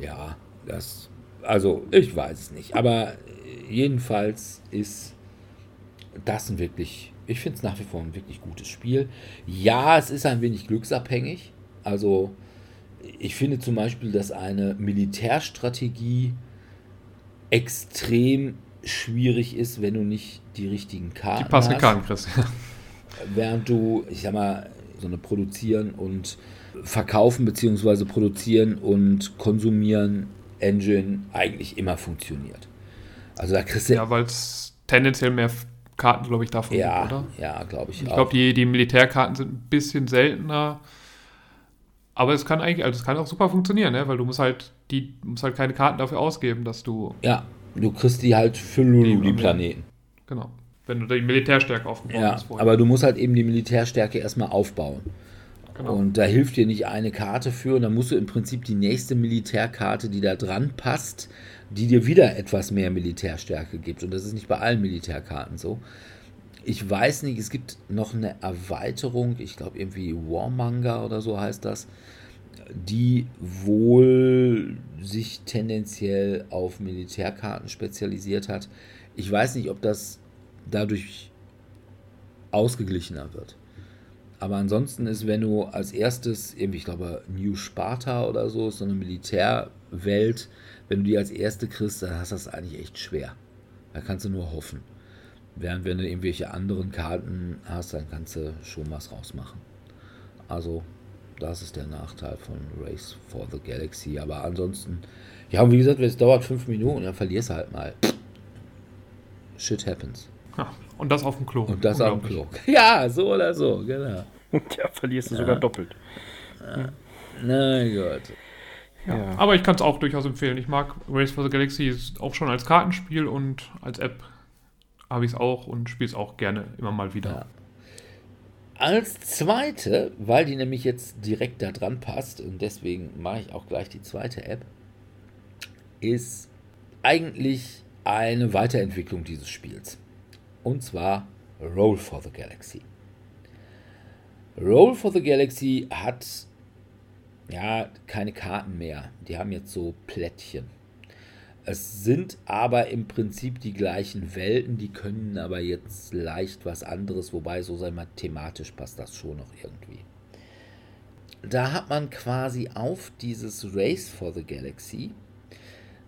A: Ja, das. Also, ich weiß es nicht. Aber jedenfalls ist das ein wirklich. Ich finde es nach wie vor ein wirklich gutes Spiel. Ja, es ist ein wenig glücksabhängig. Also, ich finde zum Beispiel, dass eine Militärstrategie extrem schwierig ist, wenn du nicht die richtigen Karten
D: Die passenden. Karten kriegst.
A: während du, ich sag mal, so eine Produzieren und Verkaufen beziehungsweise Produzieren und Konsumieren Engine eigentlich immer funktioniert. Also da kriegst du
D: ja, weil es tendenziell mehr Karten, glaube ich, davon
A: ja,
D: gibt, oder?
A: ja, glaube ich.
D: Ich
A: auch.
D: glaube, die, die Militärkarten sind ein bisschen seltener. Aber es kann eigentlich, also es kann auch super funktionieren, ne? weil du musst halt, die musst halt keine Karten dafür ausgeben, dass du,
A: ja, du kriegst die halt für Lulu, die
D: Die-
A: Planeten.
D: genau, wenn du die Militärstärke aufgebaut
A: Ja,
D: hast vorher.
A: aber du musst halt eben die Militärstärke erstmal aufbauen.
D: genau.
A: Und da hilft dir nicht eine Karte für. Und dann musst du im Prinzip die nächste Militärkarte, die da dran passt, die dir wieder etwas mehr Militärstärke gibt. Und das ist nicht bei allen Militärkarten so. Ich weiß nicht, es gibt noch eine Erweiterung, ich glaube irgendwie Warmonger oder so heißt das, die wohl sich tendenziell auf Militärkarten spezialisiert hat. Ich weiß nicht, ob das dadurch ausgeglichener wird. Aber ansonsten ist, wenn du als erstes, irgendwie, ich glaube, New Sparta oder so, so eine Militärwelt, wenn du die als erste kriegst, dann hast du das eigentlich echt schwer. Da kannst du nur hoffen. Während wenn du irgendwelche anderen Karten hast, dann kannst du schon was rausmachen. Also, das ist der Nachteil von Race for the Galaxy. Aber ansonsten, ja, und wie gesagt, es dauert fünf Minuten, dann verlierst du halt mal. Shit happens.
D: Ja, und das auf dem Klo.
A: Und das auf dem Klo. Ja, so oder so, genau.
C: Ja, verlierst du ja. sogar doppelt.
A: Ja. Na gut.
D: Ja. ja. Aber ich kann es auch durchaus empfehlen. Ich mag Race for the Galaxy auch schon als Kartenspiel und als App habe ich es auch und spiele es auch gerne immer mal wieder. Ja.
A: Als zweite, weil die nämlich jetzt direkt da dran passt und deswegen mache ich auch gleich die zweite App, ist eigentlich eine Weiterentwicklung dieses Spiels. Und zwar Roll for the Galaxy. Roll for the Galaxy hat ja keine Karten mehr. Die haben jetzt so Plättchen. Es sind aber im Prinzip die gleichen Welten, die können aber jetzt leicht was anderes, wobei so sei mal thematisch passt das schon noch irgendwie. Da hat man quasi auf dieses Race for the Galaxy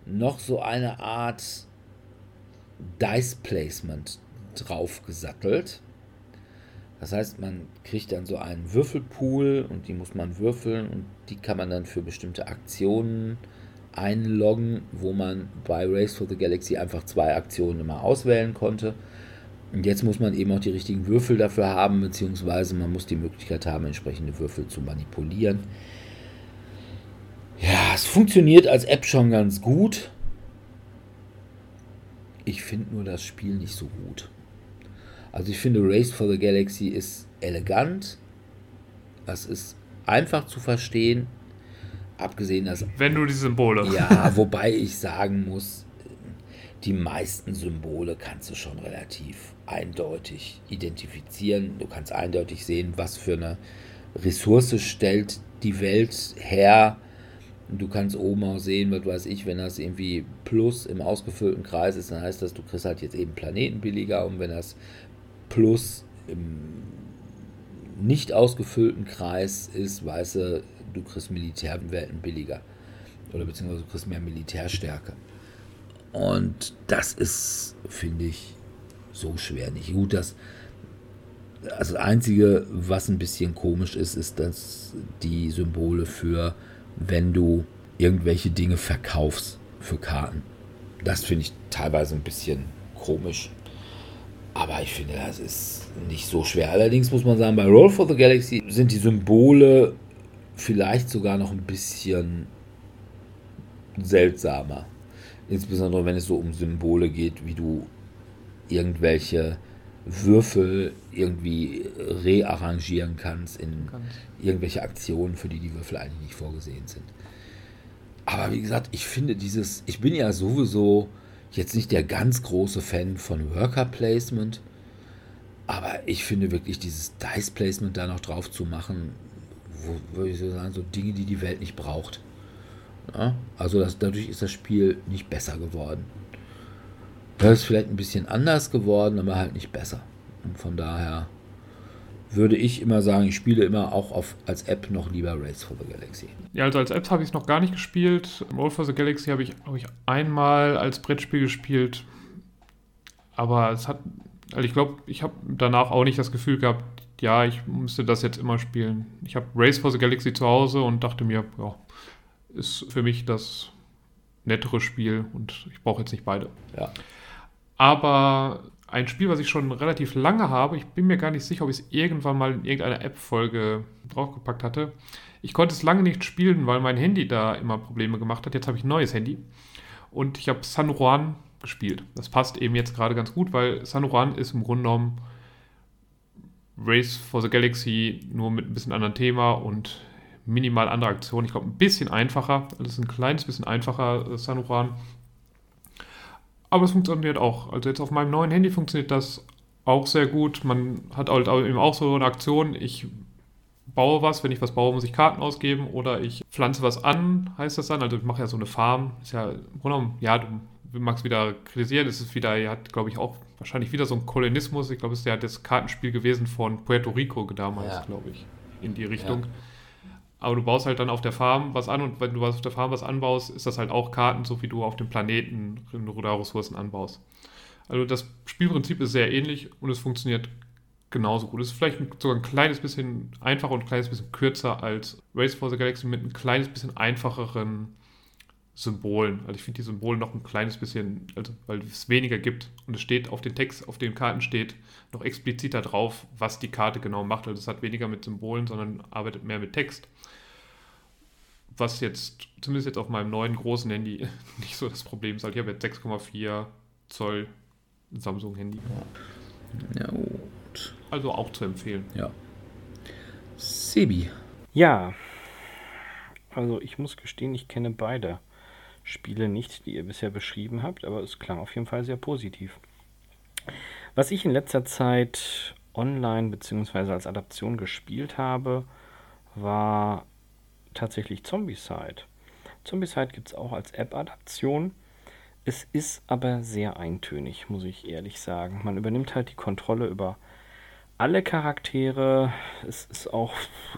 A: noch so eine Art Dice Placement draufgesattelt. Das heißt, man kriegt dann so einen Würfelpool und die muss man würfeln und die kann man dann für bestimmte Aktionen einloggen, wo man bei Race for the Galaxy einfach zwei Aktionen immer auswählen konnte. Und jetzt muss man eben auch die richtigen Würfel dafür haben, beziehungsweise man muss die Möglichkeit haben, entsprechende Würfel zu manipulieren. Ja, es funktioniert als App schon ganz gut. Ich finde nur das Spiel nicht so gut. Also ich finde Race for the Galaxy ist elegant. Das ist einfach zu verstehen. Abgesehen dass.
D: Wenn du die Symbole.
A: Ja, wobei ich sagen muss, die meisten Symbole kannst du schon relativ eindeutig identifizieren. Du kannst eindeutig sehen, was für eine Ressource stellt die Welt her Du kannst oben auch sehen, was weiß ich, wenn das irgendwie Plus im ausgefüllten Kreis ist, dann heißt das, du kriegst halt jetzt eben Planeten billiger und wenn das Plus im nicht ausgefüllten Kreis ist, weißt du, du kriegst Militärwelten billiger. Oder beziehungsweise du kriegst mehr Militärstärke. Und das ist, finde ich, so schwer nicht. Gut, dass also das Einzige, was ein bisschen komisch ist, ist, dass die Symbole für wenn du irgendwelche Dinge verkaufst für Karten. Das finde ich teilweise ein bisschen komisch. Aber ich finde, das ist nicht so schwer. Allerdings muss man sagen, bei Roll for the Galaxy sind die Symbole vielleicht sogar noch ein bisschen seltsamer. Insbesondere wenn es so um Symbole geht, wie du irgendwelche Würfel irgendwie rearrangieren kannst in irgendwelche Aktionen, für die die Würfel eigentlich nicht vorgesehen sind. Aber wie gesagt, ich finde dieses, ich bin ja sowieso jetzt nicht der ganz große Fan von Worker Placement, aber ich finde wirklich dieses Dice Placement da noch drauf zu machen, würde ich so sagen, so Dinge, die die Welt nicht braucht. Ja? Also das, dadurch ist das Spiel nicht besser geworden. Das ist vielleicht ein bisschen anders geworden, aber halt nicht besser. Und von daher würde ich immer sagen, ich spiele immer auch auf, als App noch lieber Race for the Galaxy.
D: Ja, also als App habe ich es noch gar nicht gespielt. Roll for the Galaxy habe ich, glaube ich, einmal als Brettspiel gespielt. Aber es hat, also ich glaube, ich habe danach auch nicht das Gefühl gehabt, ja, ich müsste das jetzt immer spielen. Ich habe Race for the Galaxy zu Hause und dachte mir, ja, ist für mich das nettere Spiel und ich brauche jetzt nicht beide.
A: Ja.
D: Aber ein Spiel, was ich schon relativ lange habe, ich bin mir gar nicht sicher, ob ich es irgendwann mal in irgendeiner App-Folge draufgepackt hatte. Ich konnte es lange nicht spielen, weil mein Handy da immer Probleme gemacht hat. Jetzt habe ich ein neues Handy und ich habe San Juan gespielt. Das passt eben jetzt gerade ganz gut, weil San Juan ist im Grunde genommen Race for the Galaxy nur mit ein bisschen anderem Thema und minimal andere Aktionen. Ich glaube, ein bisschen einfacher. Das ist ein kleines bisschen einfacher, San Juan. Aber es funktioniert auch. Also jetzt auf meinem neuen Handy funktioniert das auch sehr gut. Man hat halt eben auch so eine Aktion, ich baue was, wenn ich was baue, muss ich Karten ausgeben oder ich pflanze was an, heißt das dann. Also ich mache ja so eine Farm. Ist ja im Grunde ja, du magst wieder kritisieren, es ist wieder, er hat, glaube ich, auch wahrscheinlich wieder so ein Kolonismus. Ich glaube, es ist ja das Kartenspiel gewesen von Puerto Rico damals, ja. glaube ich, in die Richtung. Ja. Aber du baust halt dann auf der Farm was an und wenn du auf der Farm was anbaust, ist das halt auch Karten, so wie du auf dem Planeten oder Ressourcen anbaust. Also das Spielprinzip ist sehr ähnlich und es funktioniert genauso gut. Es ist vielleicht sogar ein kleines bisschen einfacher und ein kleines bisschen kürzer als Race for the Galaxy mit ein kleines bisschen einfacheren Symbolen. Also ich finde die Symbole noch ein kleines bisschen, also weil es weniger gibt und es steht auf den Text, auf den Karten steht noch expliziter drauf, was die Karte genau macht. Also es hat weniger mit Symbolen, sondern arbeitet mehr mit Text. Was jetzt, zumindest jetzt auf meinem neuen großen Handy, nicht so das Problem ist. Also ich habe jetzt 6,4 Zoll Samsung-Handy. Ja, gut. Also auch zu empfehlen.
A: Ja. Sebi.
C: Ja. Also ich muss gestehen, ich kenne beide. Spiele nicht, die ihr bisher beschrieben habt, aber es klang auf jeden Fall sehr positiv. Was ich in letzter Zeit online bzw. als Adaption gespielt habe, war tatsächlich Zombicide. Zombicide gibt es auch als App-Adaption. Es ist aber sehr eintönig, muss ich ehrlich sagen. Man übernimmt halt die Kontrolle über alle Charaktere. Es ist auch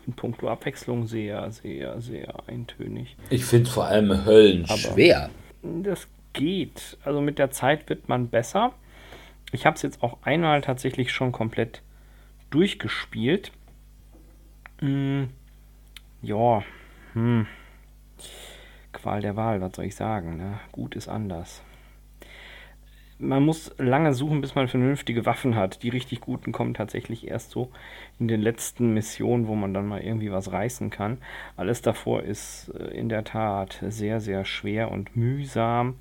C: in puncto Abwechslung sehr, sehr, sehr eintönig.
A: Ich finde vor allem Höllen Aber schwer.
C: Das geht. Also mit der Zeit wird man besser. Ich habe es jetzt auch einmal tatsächlich schon komplett durchgespielt. Hm, ja, hm. Qual der Wahl, was soll ich sagen? Ne? Gut ist anders man muss lange suchen, bis man vernünftige Waffen hat. Die richtig guten kommen tatsächlich erst so in den letzten Missionen, wo man dann mal irgendwie was reißen kann. Alles davor ist äh, in der Tat sehr, sehr schwer und mühsam.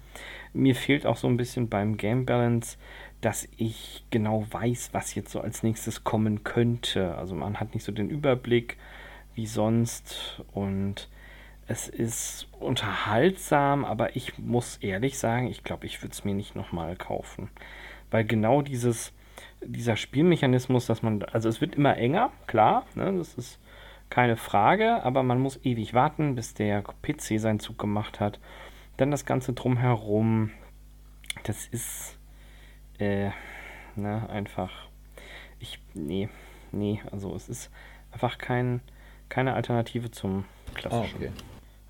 C: Mir fehlt auch so ein bisschen beim Game Balance, dass ich genau weiß, was jetzt so als nächstes kommen könnte. Also man hat nicht so den Überblick wie sonst und es ist unterhaltsam, aber ich muss ehrlich sagen, ich glaube, ich würde es mir nicht nochmal kaufen. Weil genau dieses, dieser Spielmechanismus, dass man, also es wird immer enger, klar, ne, das ist keine Frage, aber man muss ewig warten, bis der PC seinen Zug gemacht hat. Dann das Ganze drumherum, das ist, äh, ne, einfach, ich, nee, nee, also es ist einfach kein, keine Alternative zum klassischen. Oh, okay.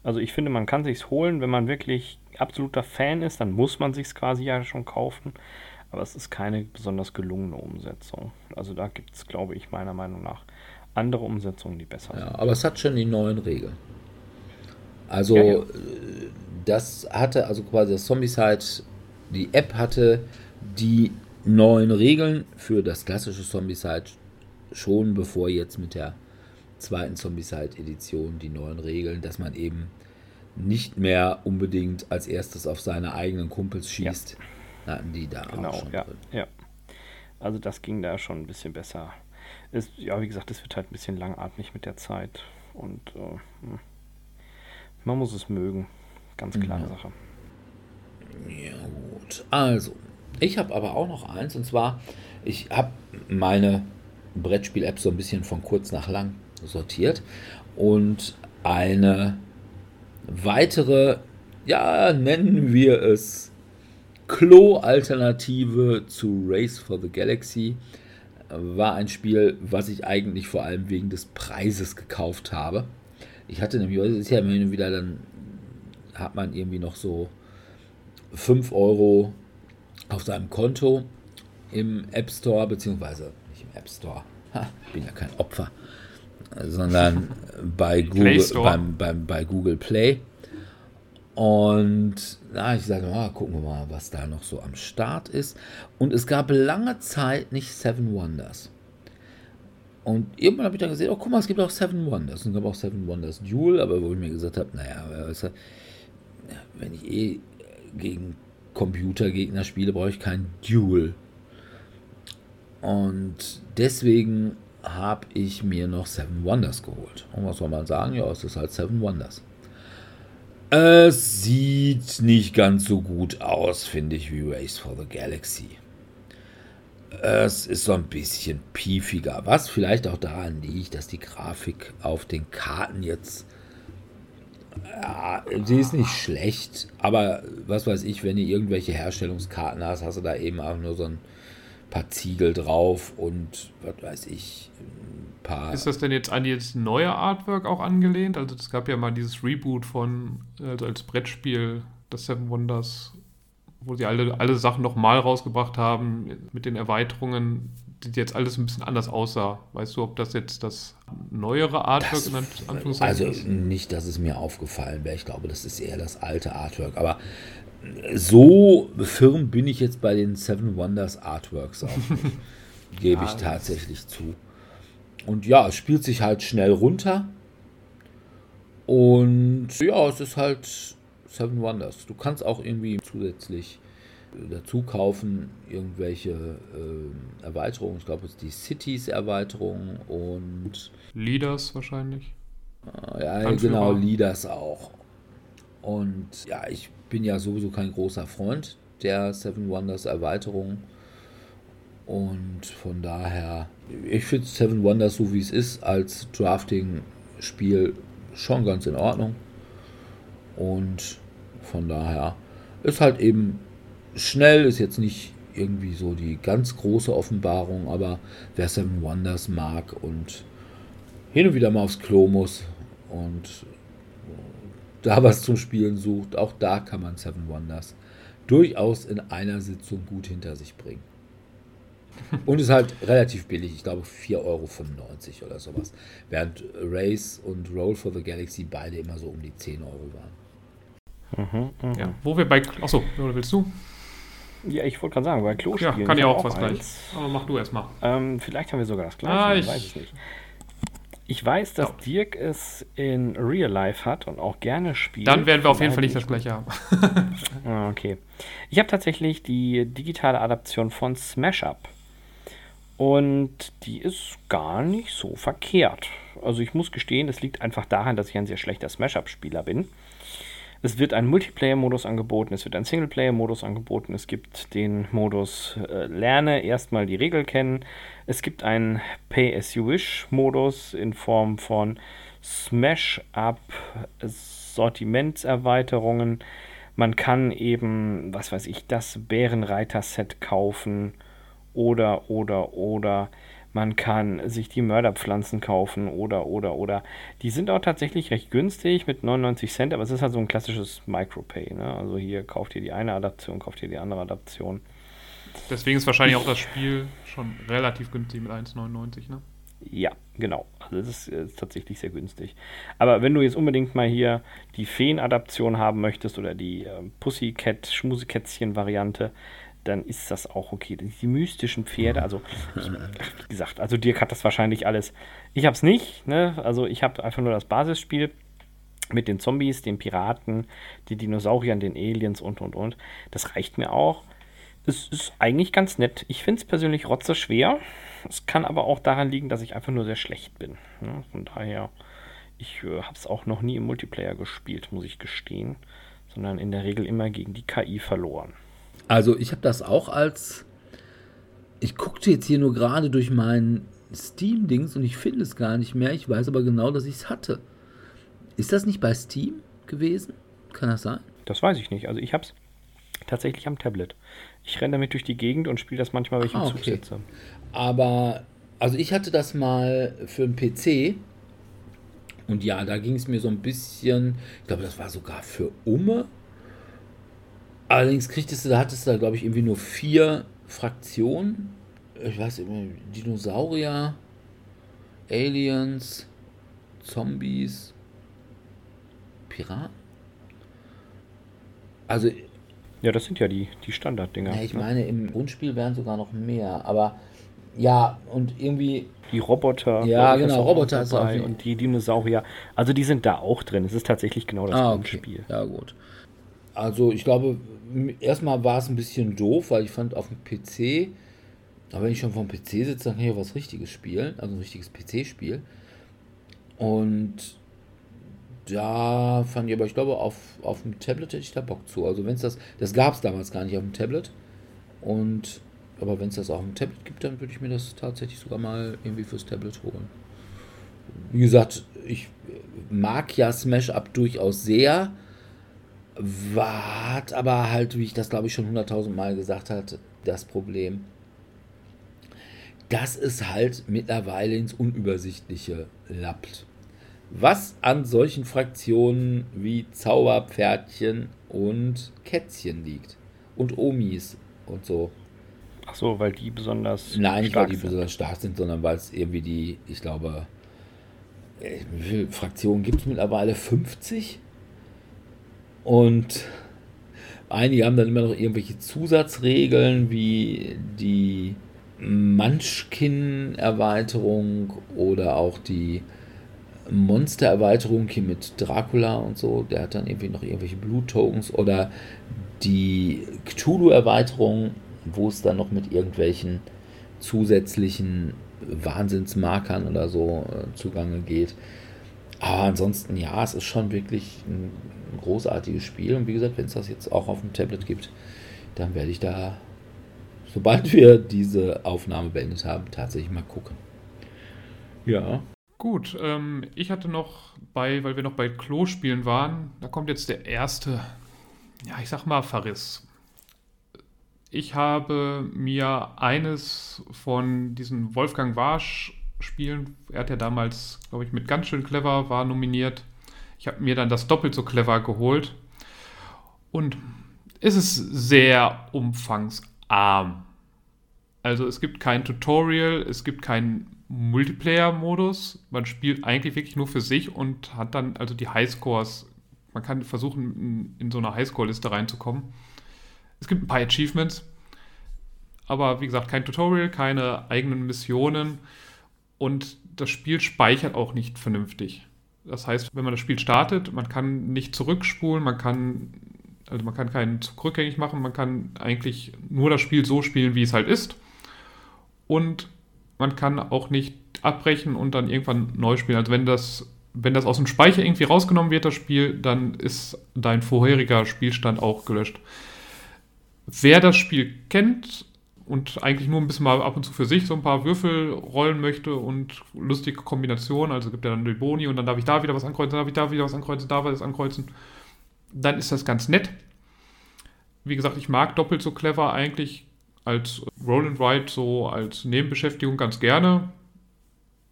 C: Also ich finde, man kann sich's holen, wenn man wirklich absoluter Fan ist, dann muss man sich's quasi ja schon kaufen. Aber es ist keine besonders gelungene Umsetzung. Also da gibt es, glaube ich, meiner Meinung nach andere Umsetzungen, die besser
A: ja,
C: sind.
A: Aber es hat schon die neuen Regeln. Also ja, ja. Äh, das hatte, also quasi das Zombicide, die App hatte die neuen Regeln für das klassische Zombicide schon bevor jetzt mit der zweiten Zombicide-Edition die neuen Regeln, dass man eben nicht mehr unbedingt als erstes auf seine eigenen Kumpels schießt. Ja. Hatten die da
C: genau, auch schon ja, drin. ja. Also das ging da schon ein bisschen besser. Ist, ja, wie gesagt, es wird halt ein bisschen langatmig mit der Zeit. Und äh, hm. man muss es mögen. Ganz klare ja. Sache.
A: Ja, gut. Also, ich habe aber auch noch eins. Und zwar, ich habe meine Brettspiel-App so ein bisschen von kurz nach lang sortiert und eine weitere, ja, nennen wir es Klo-Alternative zu Race for the Galaxy war ein Spiel, was ich eigentlich vor allem wegen des Preises gekauft habe. Ich hatte nämlich, es ist ja immer wieder, dann hat man irgendwie noch so 5 Euro auf seinem Konto im App Store, beziehungsweise nicht im App Store. Ha, bin ja kein Opfer sondern bei Google, beim, beim, bei Google Play. Und na, ich sage, oh, gucken wir mal, was da noch so am Start ist. Und es gab lange Zeit nicht Seven Wonders. Und irgendwann habe ich dann gesehen, oh, guck mal, es gibt auch Seven Wonders. Und es gab auch Seven Wonders Duel, aber wo ich mir gesagt habe, naja, wenn ich eh gegen Computergegner spiele, brauche ich kein Duel. Und deswegen habe ich mir noch Seven Wonders geholt. Und was soll man sagen? Ja, es ist halt Seven Wonders. Es sieht nicht ganz so gut aus, finde ich, wie Race for the Galaxy. Es ist so ein bisschen piefiger, was vielleicht auch daran liegt, dass die Grafik auf den Karten jetzt. Ja, sie ist nicht schlecht, aber was weiß ich, wenn du irgendwelche Herstellungskarten hast, hast du da eben auch nur so ein paar Ziegel drauf und was weiß ich, ein paar.
D: Ist das denn jetzt an jetzt neue Artwork auch angelehnt? Also es gab ja mal dieses Reboot von, also als Brettspiel, das Seven Wonders, wo sie alle, alle Sachen nochmal rausgebracht haben mit den Erweiterungen, die jetzt alles ein bisschen anders aussah. Weißt du, ob das jetzt das neuere Artwork
A: Das-
D: in Anführungszeichen
A: Also
D: ist?
A: nicht, dass es mir aufgefallen wäre. Ich glaube, das ist eher das alte Artwork. Aber so firm bin ich jetzt bei den Seven Wonders Artworks auch nicht. Gebe
D: Ja,
A: ich tatsächlich zu. Und ja, es spielt sich halt schnell runter. Und ja, es ist halt Seven Wonders. Du kannst auch irgendwie zusätzlich äh, dazu kaufen irgendwelche ähm, Erweiterungen. Ich glaube, es ist die Cities-Erweiterung und
D: Leaders wahrscheinlich.
A: ja,
D: Anführer.
A: genau, Leaders auch. Und ja, ich bin ja sowieso kein großer Freund der Seven Wonders Erweiterung. Und von daher, ich finde Seven Wonders so wie es ist als Drafting-Spiel schon ganz in Ordnung. Und von daher ist halt eben schnell, ist jetzt nicht irgendwie so die ganz große Offenbarung, aber wer Seven Wonders mag und hin und wieder mal aufs Klo muss und da was zum Spielen sucht, auch da kann man Seven Wonders durchaus in einer Sitzung gut hinter sich bringen. Und ist halt relativ billig, ich glaube 4,95 Euro oder sowas. Während Race und Roll for the Galaxy beide immer so um die 10 Euro waren.
C: Mhm, mhm.
D: Ja, wo wir bei. Achso, oder willst du?
C: Ja, ich wollte gerade sagen, bei
D: Ja,
C: Klospielen.
D: kann
C: ich
D: ja
C: hab
D: auch was gleich.
C: eins.
D: Aber mach du erstmal.
C: Ähm, vielleicht haben wir sogar das gleiche,
D: Ah, ich-
C: weiß es nicht. Ich weiß, dass
D: Ja.
C: Dirk es in Real Life hat und auch gerne spielt.
D: Dann werden wir auf jeden Fall nicht das gleiche haben.
C: Ah, okay. Ich habe tatsächlich die digitale Adaption von Smash Up. Und die ist gar nicht so verkehrt. Also ich muss gestehen, das liegt einfach daran, dass ich ein sehr schlechter Smash Up-Spieler bin. Es wird ein Multiplayer-Modus angeboten, es wird ein Singleplayer-Modus angeboten, es gibt den Modus äh, Lerne, erstmal die Regel kennen. Es gibt einen Pay-as-you-wish-Modus in Form von Smash-Up, Sortimentserweiterungen. Man kann eben, was weiß ich, das Bärenreiter-Set kaufen oder, oder, oder. Man kann sich die Mörderpflanzen kaufen oder, oder, oder. Die sind auch tatsächlich recht günstig mit 99 Cent, aber es ist halt so ein klassisches Micropay. Ne? Also hier kauft ihr die eine Adaption, kauft ihr die andere Adaption.
D: Deswegen ist wahrscheinlich auch das Spiel schon relativ günstig mit 1,99, ne?
C: Ja, genau. Also es ist, ist tatsächlich sehr günstig. Aber wenn du jetzt unbedingt mal hier die Feen-Adaption haben möchtest oder die äh, Pussycat, Schmusekätzchen-Variante, dann ist das auch okay. Die, mystischen Pferde, also wie gesagt, also Dirk hat das wahrscheinlich alles. Ich habe es nicht, ne? Also ich habe einfach nur das Basisspiel mit den Zombies, den Piraten, den Dinosauriern, den Aliens und und und. Das reicht mir auch. Es ist eigentlich ganz nett. Ich finde es persönlich rotze schwer. Es kann aber auch daran liegen, dass ich einfach nur sehr schlecht bin. Ne? Von daher, ich äh, habe auch noch nie im Multiplayer gespielt, muss ich gestehen, sondern in der Regel immer gegen die KI verloren.
A: Also ich habe das auch als... Ich guckte jetzt hier nur gerade durch mein Steam-Dings und ich finde es gar nicht mehr. Ich weiß aber genau, dass ich es hatte. Ist das nicht bei Steam gewesen? Kann das sein?
C: Das weiß ich nicht. Also ich habe es tatsächlich am Tablet. Ich renne damit durch die Gegend und spiele das manchmal, wenn ich im
A: Ah,
C: Zug
A: okay.
C: sitze.
A: Aber, also ich hatte das mal für einen PC. Und ja, da ging es mir so ein bisschen, ich glaube, das war sogar für Umme. Allerdings kriegtest du, da hattest du da, glaube ich, irgendwie nur vier Fraktionen. Ich weiß nicht, Dinosaurier, Aliens, Zombies, Piraten. Also
C: Ja, das sind ja die, die Standarddinger.
A: ja, ich
C: ne?
A: meine, im Grundspiel wären sogar noch mehr, aber ja, und irgendwie,
C: Die Roboter.
A: Ja, genau, Roboter ist
C: dabei Und die Dinosaurier. Also die sind da auch drin. Es ist tatsächlich genau das
A: ah, okay,
C: Grundspiel.
A: ja gut. Also ich glaube, erstmal war es ein bisschen doof, weil ich fand auf dem PC, aber wenn ich schon vom PC sitze, dann kann ich auch was Richtiges spielen, also ein richtiges PC-Spiel. Und da fand ich aber, ich glaube, auf, auf dem Tablet hätte ich da Bock zu. Also wenn es das, das gab es damals gar nicht auf dem Tablet. Und aber wenn es das auch im Tablet gibt, dann würde ich mir das tatsächlich sogar mal irgendwie fürs Tablet holen. Wie gesagt, ich mag ja Smash Up durchaus sehr, hat aber halt, wie ich das glaube ich schon hunderttausend Mal gesagt hatte, das Problem, dass es halt mittlerweile ins Unübersichtliche lappt. Was an solchen Fraktionen wie Zauberpferdchen und Kätzchen liegt. Und Omis und so.
C: Ach so, weil die besonders
A: Nein, nicht weil die sind. besonders stark sind, sondern weil es irgendwie die, ich glaube, äh, wie viele Fraktionen gibt es mittlerweile? 50? Und einige haben dann immer noch irgendwelche Zusatzregeln wie die Munchkin-Erweiterung oder auch die Monster-Erweiterung hier mit Dracula und so. Der hat dann irgendwie noch irgendwelche Blut-Tokens oder die Cthulhu-Erweiterung, wo es dann noch mit irgendwelchen zusätzlichen Wahnsinnsmarkern oder so äh, zugange geht. Aber ansonsten, ja, es ist schon wirklich ein großartiges Spiel. Und wie gesagt, wenn es das jetzt auch auf dem Tablet gibt, dann werde ich da, sobald wir diese Aufnahme beendet haben, tatsächlich mal gucken.
D: Ja. Gut, ähm, ich hatte noch bei, weil wir noch bei Klospielen waren, da kommt jetzt der erste, ja, ich sag mal, Verriss. Ich habe mir eines von diesen Wolfgang Warsch Spielen, er hat ja damals, glaube ich, mit ganz schön clever war nominiert, ich habe mir dann das doppelt so clever geholt. Und es ist sehr umfangsarm. Also es gibt kein Tutorial, es gibt keinen Multiplayer-Modus. Man spielt eigentlich wirklich nur für sich und hat dann also die Highscores. Man kann versuchen, in so eine Highscore-Liste reinzukommen. Es gibt ein paar Achievements, aber wie gesagt, kein Tutorial, keine eigenen Missionen und das Spiel speichert auch nicht vernünftig. Das heißt, wenn man das Spiel startet, man kann nicht zurückspulen, man kann, also man kann keinen Zug rückgängig machen, man kann eigentlich nur das Spiel so spielen, wie es halt ist. Und man kann auch nicht abbrechen und dann irgendwann neu spielen. Also wenn das, wenn das aus dem Speicher irgendwie rausgenommen wird, das Spiel, dann ist dein vorheriger Spielstand auch gelöscht. Wer das Spiel kennt, und eigentlich nur ein bisschen mal ab und zu für sich so ein paar Würfel rollen möchte und lustige Kombinationen, also gibt er dann die Boni und dann darf ich da wieder was ankreuzen, darf ich da wieder was ankreuzen, da was ankreuzen, dann ist das ganz nett. Wie gesagt, ich mag doppelt so clever eigentlich als Roll and Write so als Nebenbeschäftigung ganz gerne.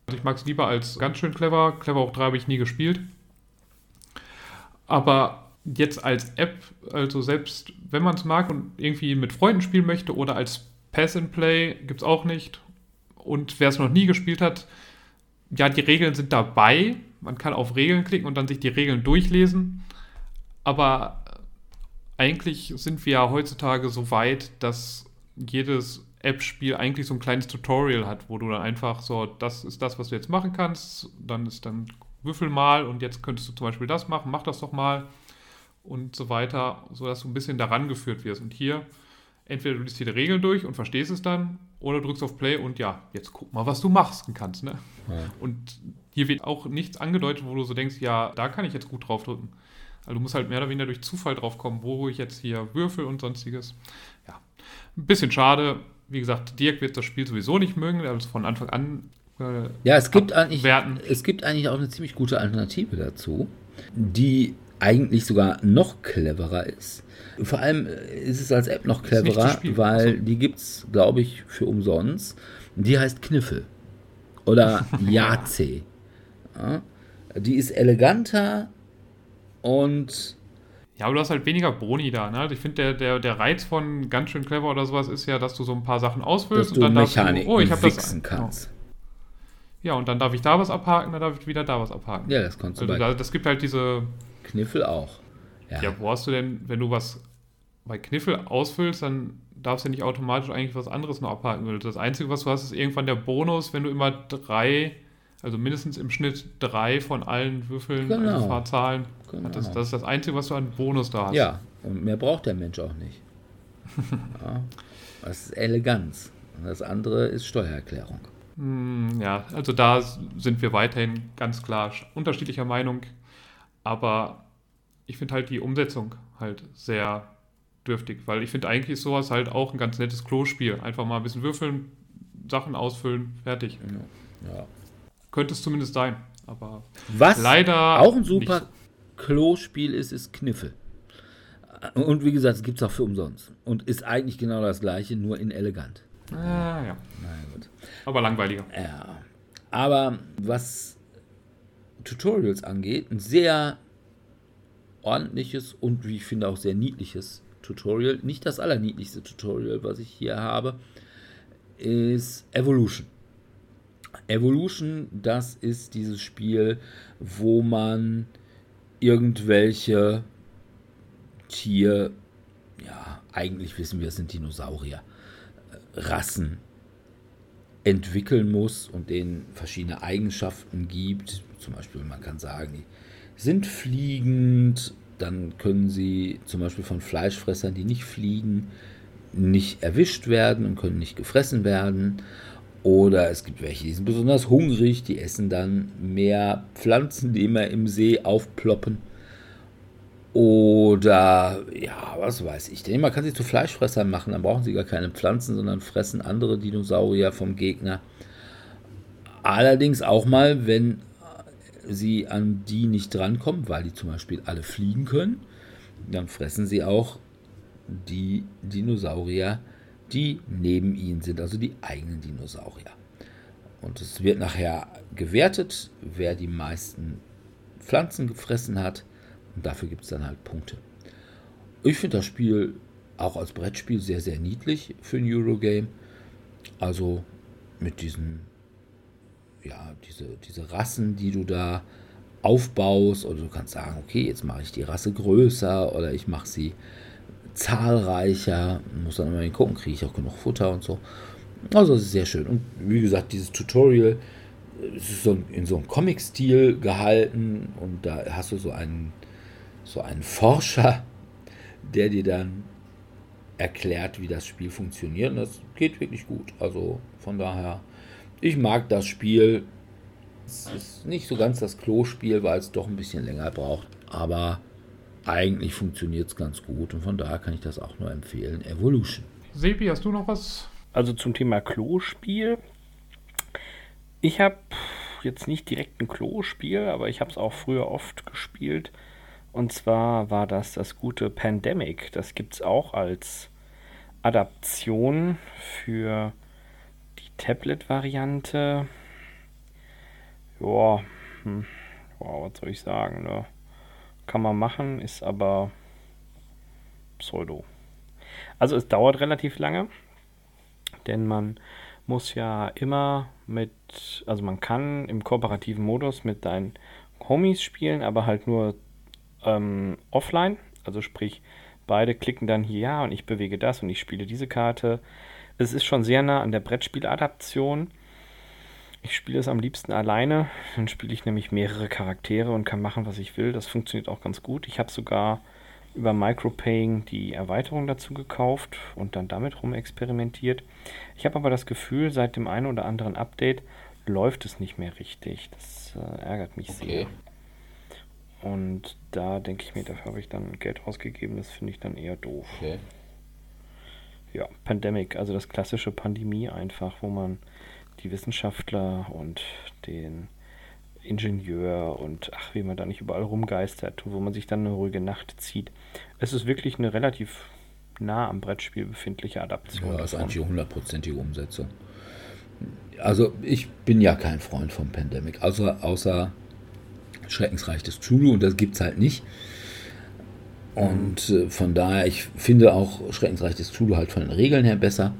D: Also ich mag es lieber als ganz schön clever. Clever auch 3 habe ich nie gespielt. Aber jetzt als App, also selbst wenn man es mag und irgendwie mit Freunden spielen möchte oder als Pass and Play gibt es auch nicht. Und wer es noch nie gespielt hat, ja, die Regeln sind dabei. Man kann auf Regeln klicken und dann sich die Regeln durchlesen. Aber eigentlich sind wir ja heutzutage so weit, dass jedes App-Spiel eigentlich so ein kleines Tutorial hat, wo du dann einfach so, das ist das, was du jetzt machen kannst. Dann ist dann Würfel mal und jetzt könntest du zum Beispiel das machen, mach das doch mal und so weiter, sodass du ein bisschen daran geführt wirst. Und hier entweder du liest dir die Regeln durch und verstehst es dann, oder drückst auf Play und ja, jetzt guck mal, was du machst kannst. Ne? Ja. Und hier wird auch nichts angedeutet, wo du so denkst, ja, da kann ich jetzt gut drauf drücken. Also du musst halt mehr oder weniger durch Zufall drauf kommen, wo ich jetzt hier würfel und sonstiges. Ja, ein bisschen schade. Wie gesagt, Dirk wird das Spiel sowieso nicht mögen, also von Anfang an.
A: Äh, ja, es gibt, eigentlich, es gibt eigentlich auch eine ziemlich gute Alternative dazu, die eigentlich sogar noch cleverer ist. Vor allem ist es als App noch cleverer, weil also. die gibt es, glaube ich, für umsonst. Die heißt Kniffel. Oder Yace. Ja, die ist eleganter und.
D: Ja, aber du hast halt weniger Boni da. Ne? Ich finde, der, der, der Reiz von ganz schön clever oder sowas ist ja, dass du so ein paar Sachen ausfüllst
A: und dann Mechanik du, oh, ich habe das. Genau. Kannst.
D: Ja, und dann darf ich da was abhaken, dann darf ich wieder da was abhaken.
A: Ja, das kannst du.
D: Also, da, das gibt halt diese.
A: Kniffel auch.
D: Ja. ja, wo hast du denn, wenn du was bei Kniffel ausfüllst, dann darfst du nicht automatisch eigentlich was anderes noch abhaken. Das Einzige, was du hast, ist irgendwann der Bonus, wenn du immer drei, also mindestens im Schnitt drei von allen Würfeln, also genau. also Fahrzahlen, genau. das, das ist das Einzige, was du an Bonus da hast.
A: Ja, und mehr braucht der Mensch auch nicht. ja, das ist Eleganz. Und das andere ist Steuererklärung.
D: Hm, ja, also da sind wir weiterhin ganz klar unterschiedlicher Meinung. Aber ich finde halt die Umsetzung halt sehr dürftig, weil ich finde, eigentlich ist sowas halt auch ein ganz nettes Klospiel. Einfach mal ein bisschen würfeln, Sachen ausfüllen, fertig.
A: Ja.
D: Könnte es zumindest sein, aber
A: Was
D: leider
A: auch ein super
D: nicht
A: Klospiel ist, ist Kniffel. Und wie gesagt, es gibt es auch für umsonst. Und ist eigentlich genau das gleiche, nur in elegant.
D: so. Ah, ja,
A: Na gut.
D: aber langweiliger.
A: Ja. Aber was Tutorials angeht, ein sehr ordentliches und wie ich finde auch sehr niedliches Tutorial. Nicht das allerniedlichste Tutorial, was ich hier habe, ist Evolution. Evolution, das ist dieses Spiel, wo man irgendwelche Tier, ja, eigentlich wissen wir, es sind Dinosaurier, äh, Rassen entwickeln muss und denen verschiedene Eigenschaften gibt. Zum Beispiel, man kann sagen, die sind fliegend, dann können sie zum Beispiel von Fleischfressern, die nicht fliegen, nicht erwischt werden und können nicht gefressen werden. Oder es gibt welche, die sind besonders hungrig, die essen dann mehr Pflanzen, die immer im See aufploppen. Oder, ja, was weiß ich. Denn man kann sie zu Fleischfressern machen, dann brauchen sie gar keine Pflanzen, sondern fressen andere Dinosaurier vom Gegner. Allerdings auch mal, wenn sie an die nicht drankommen, weil die zum Beispiel alle fliegen können, dann fressen sie auch die Dinosaurier, die neben ihnen sind, also die eigenen Dinosaurier. Und es wird nachher gewertet, wer die meisten Pflanzen gefressen hat. Und dafür gibt es dann halt Punkte. Ich finde das Spiel auch als Brettspiel sehr, sehr niedlich für ein Eurogame. Also mit diesen, ja, diese, diese Rassen, die du da aufbaust. Oder du kannst sagen, okay, jetzt mache ich die Rasse größer oder ich mache sie zahlreicher. Muss dann immer gucken, kriege ich auch genug Futter und so. Also es ist sehr schön. Und wie gesagt, dieses Tutorial ist so in so einem Comic-Stil gehalten und da hast du so einen, so einen Forscher, der dir dann erklärt, wie das Spiel funktioniert. Und das geht wirklich gut. Also von daher, ich mag das Spiel. Es ist nicht so ganz das Klo-Spiel, weil es doch ein bisschen länger braucht. Aber eigentlich funktioniert es ganz gut und von daher kann ich das auch nur empfehlen. Evolution.
D: Sepi, hast du noch was?
C: Also zum Thema Klospiel. Ich habe jetzt nicht direkt ein Klospiel, aber ich habe es auch früher oft gespielt. Und zwar war das das gute Pandemic. Das gibt es auch als Adaption für Tablet-Variante. Ja, hm, wow, was soll ich sagen? Ne? Kann man machen, ist aber Pseudo. Also es dauert relativ lange, denn man muss ja immer mit, also man kann im kooperativen Modus mit deinen Homies spielen, aber halt nur ähm, offline. Also sprich, beide klicken dann hier ja und ich bewege das und ich spiele diese Karte. Es ist schon sehr nah an der Brettspieladaption. Ich spiele es am liebsten alleine. Dann spiele ich nämlich mehrere Charaktere und kann machen, was ich will. Das funktioniert auch ganz gut. Ich habe sogar über Micropaying die Erweiterung dazu gekauft und dann damit rumexperimentiert. Ich habe aber das Gefühl, seit dem einen oder anderen Update läuft es nicht mehr richtig. Das äh, ärgert mich sehr. Und da denke ich mir, dafür habe ich dann Geld ausgegeben. Das finde ich dann eher doof.
A: Okay.
C: Ja, Pandemic, also das klassische Pandemie einfach, wo man die Wissenschaftler und den Ingenieur und ach, wie man da nicht überall rumgeistert, wo man sich dann eine ruhige Nacht zieht. Es ist wirklich eine relativ nah am Brettspiel befindliche Adaption.
A: Ja, ist eigentlich eine hundertprozentige Umsetzung. Also ich bin ja kein Freund von Pandemic, außer, außer Schreckensreich des Chulu und das gibt es halt nicht. Und äh, von daher, ich finde auch Schreckensreich des Chulu halt von den Regeln her besser,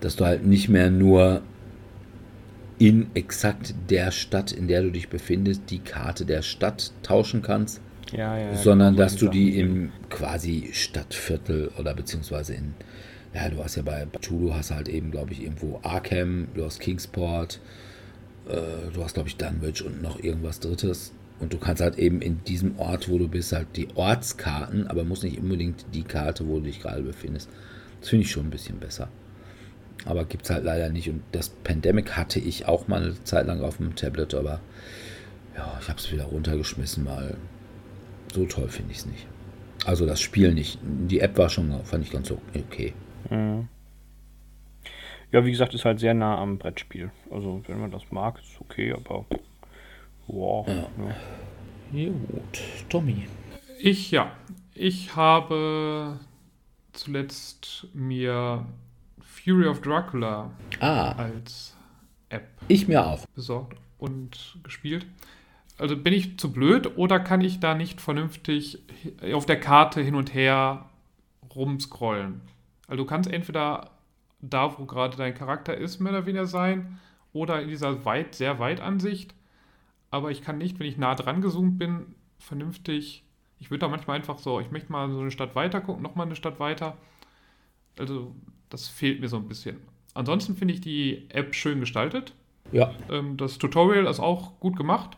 A: dass du halt nicht mehr nur in exakt der Stadt, in der du dich befindest, die Karte der Stadt tauschen kannst,
C: ja, ja,
A: sondern
C: genau
A: dass du die im quasi Stadtviertel oder beziehungsweise in, ja, du hast ja bei Chulu hast halt eben, glaube ich, irgendwo Arkham, du hast Kingsport, äh, du hast, glaube ich, Dunwich und noch irgendwas Drittes. Und du kannst halt eben in diesem Ort, wo du bist, halt die Ortskarten, aber muss nicht unbedingt die Karte, wo du dich gerade befindest. Das finde ich schon ein bisschen besser. Aber gibt es halt leider nicht. Und das Pandemic hatte ich auch mal eine Zeit lang auf dem Tablet, aber ja, ich habe es wieder runtergeschmissen, weil so toll finde ich es nicht. Also das Spiel nicht. Die App war schon, fand ich ganz okay.
C: Ja, wie gesagt, ist halt sehr nah am Brettspiel. Also, wenn man das mag, ist okay, aber. Wow. Ja.
A: Gut, Tommy.
D: Ich, ja. Ich habe zuletzt mir Fury of Dracula
A: Ah,
D: als App
A: ich mir auch.
D: besorgt und gespielt. Also bin ich zu blöd oder kann ich da nicht vernünftig auf der Karte hin und her rumscrollen? Also du kannst entweder da, wo gerade dein Charakter ist, mehr oder weniger sein, oder in dieser weit, sehr weit Ansicht. Aber ich kann nicht, wenn ich nah dran gezoomt bin, vernünftig. Ich würde da manchmal einfach so, ich möchte mal so eine Stadt weiter gucken, nochmal eine Stadt weiter. Also das fehlt mir so ein bisschen. Ansonsten finde ich die App schön gestaltet.
A: Ja.
D: Ähm, das Tutorial ist auch gut gemacht.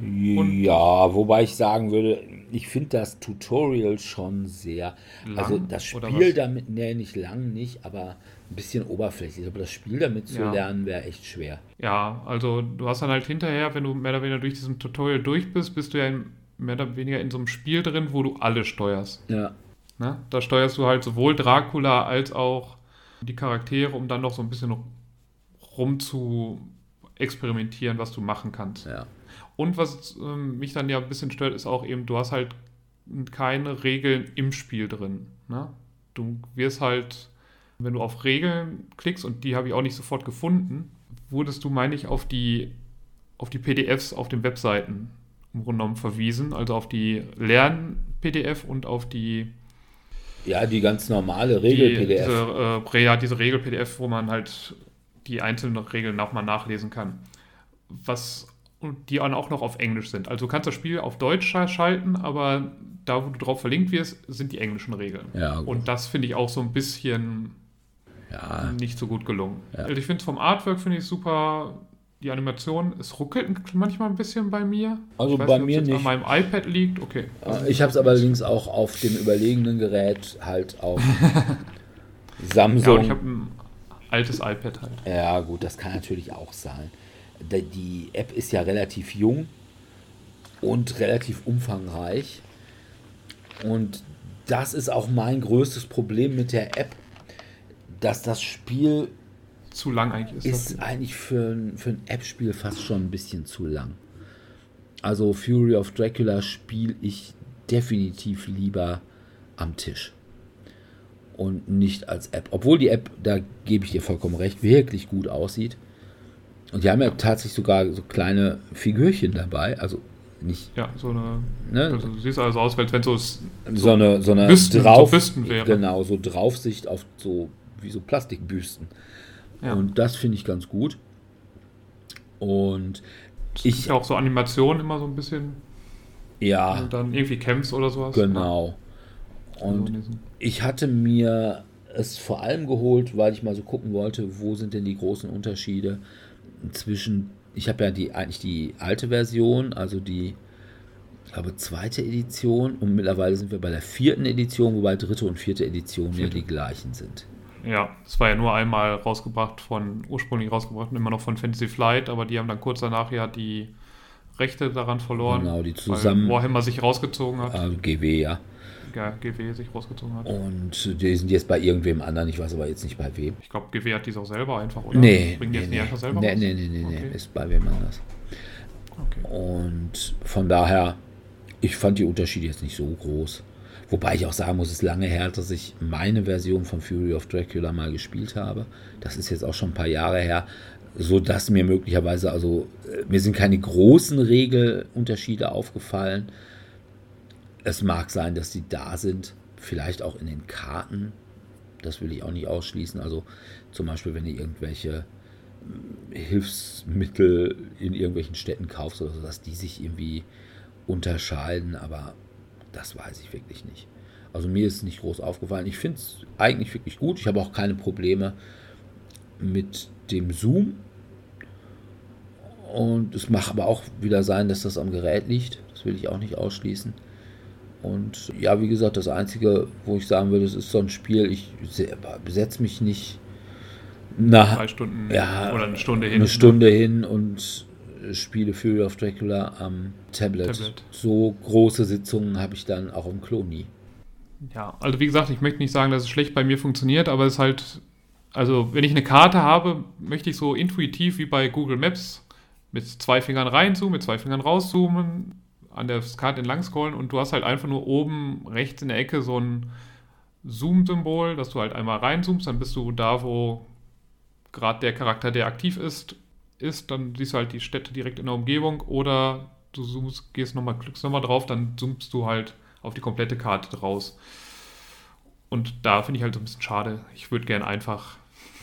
D: Und-
A: ja, wobei ich sagen würde, ich finde das Tutorial schon sehr.
D: Lang,
A: also das Spiel damit, nee, nicht lang, nicht, aber ein bisschen oberflächlich. Aber das Spiel damit zu
D: Ja.
A: lernen wäre echt schwer.
D: Ja, also du hast dann halt hinterher, wenn du mehr oder weniger durch diesen Tutorial durch bist, bist du ja in, mehr oder weniger in so einem Spiel drin, wo du alle steuerst.
A: Ja.
D: Ne? Da steuerst du halt sowohl Dracula als auch die Charaktere, um dann noch so ein bisschen rum zu experimentieren, was du machen kannst.
A: Ja.
D: Und was ähm, mich dann ja ein bisschen stört, ist auch eben, du hast halt keine Regeln im Spiel drin. Ne? Du wirst halt, wenn du auf Regeln klickst, und die habe ich auch nicht sofort gefunden, wurdest du, meine ich, auf die, auf die PDFs auf den Webseiten im Grunde genommen verwiesen, also auf die Lern-PDF und auf die,
A: Ja, die ganz normale
D: die
A: Regel-PDF.
D: diese, äh, ja, diese Regel-PDF, wo man halt die einzelnen Regeln nochmal nachlesen kann. Was und die dann auch noch auf Englisch sind. Also du kannst das Spiel auf Deutsch scha- schalten, aber da, wo du drauf verlinkt wirst, sind die englischen Regeln.
A: Ja.
D: Und das finde ich auch so ein bisschen
A: ja,
D: nicht so gut gelungen.
A: Ja.
D: Also ich finde vom Artwork finde ich super. Die Animation, es ruckelt manchmal ein bisschen bei mir.
A: Also
D: ich weiß
A: bei
D: nicht,
A: mir nicht.
D: an meinem iPad liegt. Okay.
A: Äh, ich habe es allerdings auch auf dem überlegenen Gerät halt auf
D: Ja,
A: Samsung.
D: ich habe ein altes iPad halt.
A: Ja, gut, das kann natürlich auch sein. Die App ist ja relativ jung und relativ umfangreich. Und das ist auch mein größtes Problem mit der App, dass das Spiel
D: Zu lang eigentlich ist.
A: ist eigentlich für ein, für ein App-Spiel fast schon ein bisschen zu lang. Also Fury of Dracula spiele ich definitiv lieber am Tisch. Und nicht als App. Obwohl die App, da gebe ich dir vollkommen recht, wirklich gut aussieht. Und die haben ja tatsächlich sogar so kleine Figürchen dabei. Also nicht
D: Ja, so eine.
A: Ne?
D: Also du siehst also aus, als wenn so es
A: so eine, so eine
D: Büsten- so
A: drauf,
D: Büsten wäre.
A: genau, so Draufsicht auf so wie so Plastikbüsten.
D: Ja.
A: Und das finde ich ganz gut. Und
D: ich
A: ich,
D: ja auch so Animationen immer so ein bisschen,
A: ja,
D: du dann irgendwie kämpfst oder sowas.
A: genau.
D: Ja, so in
A: Und ich hatte mir es vor allem geholt, weil ich mal so gucken wollte, wo sind denn die großen Unterschiede zwischen, ich habe ja die eigentlich die alte Version, also die, ich glaube, zweite Edition und mittlerweile sind wir bei der vierten Edition, wobei dritte und vierte Edition ja
D: Vierte.
A: die gleichen sind.
D: Ja, es war ja nur einmal rausgebracht von, ursprünglich rausgebracht, immer noch von Fantasy Flight, aber die haben dann kurz danach ja die Rechte daran verloren.
A: Genau, die zusammen-
D: Weil Warhammer sich rausgezogen hat,
A: Also GW, ja.
D: ja, GW sich rausgezogen hat.
A: Und die sind jetzt bei irgendwem anderen, ich weiß aber jetzt nicht bei wem.
D: Ich glaube, GW hat dies auch selber einfach, oder?
A: Nee,
D: Bringen die
A: nee,
D: jetzt
A: nee.
D: nicht selber
A: nee,
D: raus?
A: nee, nee, nee, nee,
D: Okay.
A: ist bei wem anders.
D: Okay.
A: Und von daher, ich fand die Unterschiede jetzt nicht so groß. Wobei ich auch sagen muss, es ist lange her, dass ich meine Version von Fury of Dracula mal gespielt habe. Das ist jetzt auch schon ein paar Jahre her, so dass mir möglicherweise, also äh, mir sind keine großen Regelunterschiede aufgefallen. Es mag sein, dass die da sind, vielleicht auch in den Karten. Das will ich auch nicht ausschließen. Also zum Beispiel, wenn ihr irgendwelche Hilfsmittel in irgendwelchen Städten kaufst oder so, dass die sich irgendwie unterscheiden, aber das weiß ich wirklich nicht. Also mir ist es nicht groß aufgefallen. Ich finde es eigentlich wirklich gut. Ich habe auch keine Probleme mit dem Zoom. Und es mag aber auch wieder sein, dass das am Gerät liegt. Das will ich auch nicht ausschließen. Und ja, wie gesagt, das Einzige, wo ich sagen würde, es ist so ein Spiel, ich setze mich nicht nach
D: Drei Stunden
A: Ja,
D: oder eine Stunde hin.
A: eine Stunde hin und spiele Fury of Dracula am Tablet.
D: Tablet.
A: So große Sitzungen habe ich dann auch im Klo nie.
D: Ja, also wie gesagt, ich möchte nicht sagen, dass es schlecht bei mir funktioniert, aber es ist halt, also wenn ich eine Karte habe, möchte ich so intuitiv wie bei Google Maps mit zwei Fingern reinzoomen, mit zwei Fingern rauszoomen, an der Karte entlang scrollen und du hast halt einfach nur oben rechts in der Ecke so ein Zoom-Symbol, dass du halt einmal reinzoomst, dann bist du da, wo gerade der Charakter, der aktiv ist, ist, dann siehst du halt die Städte direkt in der Umgebung oder du zoomst, gehst nochmal, klickst nochmal drauf, dann zoomst du halt auf die komplette Karte draus. Und da finde ich halt so ein bisschen schade. Ich würde gerne einfach,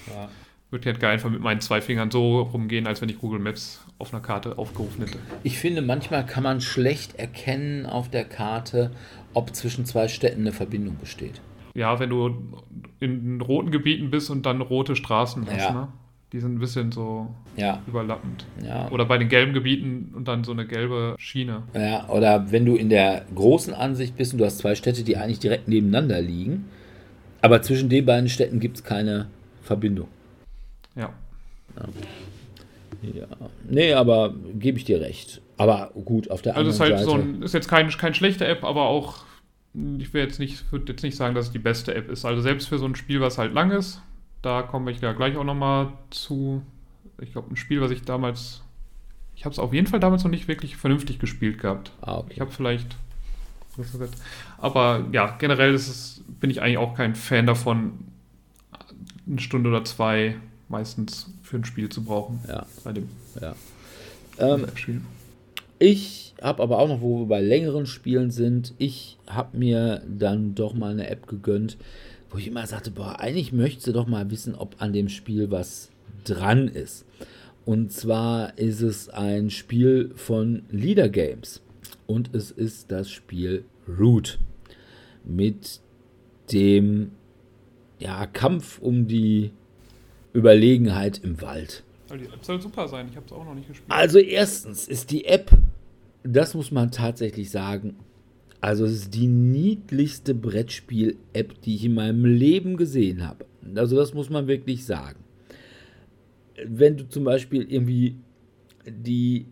D: ja. würde gerne einfach mit meinen zwei Fingern so rumgehen, als wenn ich Google Maps auf einer Karte aufgerufen hätte.
A: Ich finde, manchmal kann man schlecht erkennen auf der Karte, ob zwischen zwei Städten eine Verbindung besteht.
D: Ja, wenn du in roten Gebieten bist und dann rote Straßen hast, ja. ne? Die sind ein bisschen so
A: ja.
D: überlappend.
A: Ja.
D: Oder bei den gelben Gebieten und dann so eine gelbe Schiene.
A: Ja, oder wenn du in der großen Ansicht bist und du hast zwei Städte, die eigentlich direkt nebeneinander liegen, aber zwischen den beiden Städten gibt es keine Verbindung.
D: Ja.
A: ja. Nee, aber gebe ich dir recht. Aber gut, auf der
D: also
A: anderen
D: Seite.
A: Also
D: ist halt so ein, ist jetzt keine kein schlechte App, aber auch, ich will jetzt nicht, würde jetzt nicht sagen, dass es die beste App ist. Also selbst für so ein Spiel, was halt lang ist, da komme ich ja gleich auch nochmal zu. Ich glaube, ein Spiel, was ich damals. Ich habe es auf jeden Fall damals noch nicht wirklich vernünftig gespielt gehabt.
A: Ah, okay.
D: Ich habe vielleicht. Aber ja, generell es, bin ich eigentlich auch kein Fan davon, eine Stunde oder zwei meistens für ein Spiel zu brauchen.
A: Ja.
D: Bei dem
A: ja. Ähm, ich habe aber auch noch, wo wir bei längeren Spielen sind, ich habe mir dann doch mal eine App gegönnt, wo ich immer sagte, boah, eigentlich möchte doch mal wissen, ob an dem Spiel was dran ist. Und zwar ist es ein Spiel von Leader Games und es ist das Spiel Root mit dem ja, Kampf um die Überlegenheit im Wald.
D: Die App soll super sein, ich habe es auch noch nicht gespielt.
A: Also erstens ist die App, das muss man tatsächlich sagen, also es ist die niedlichste Brettspiel-App, die ich in meinem Leben gesehen habe. Also das muss man wirklich sagen. Wenn du zum Beispiel irgendwie die,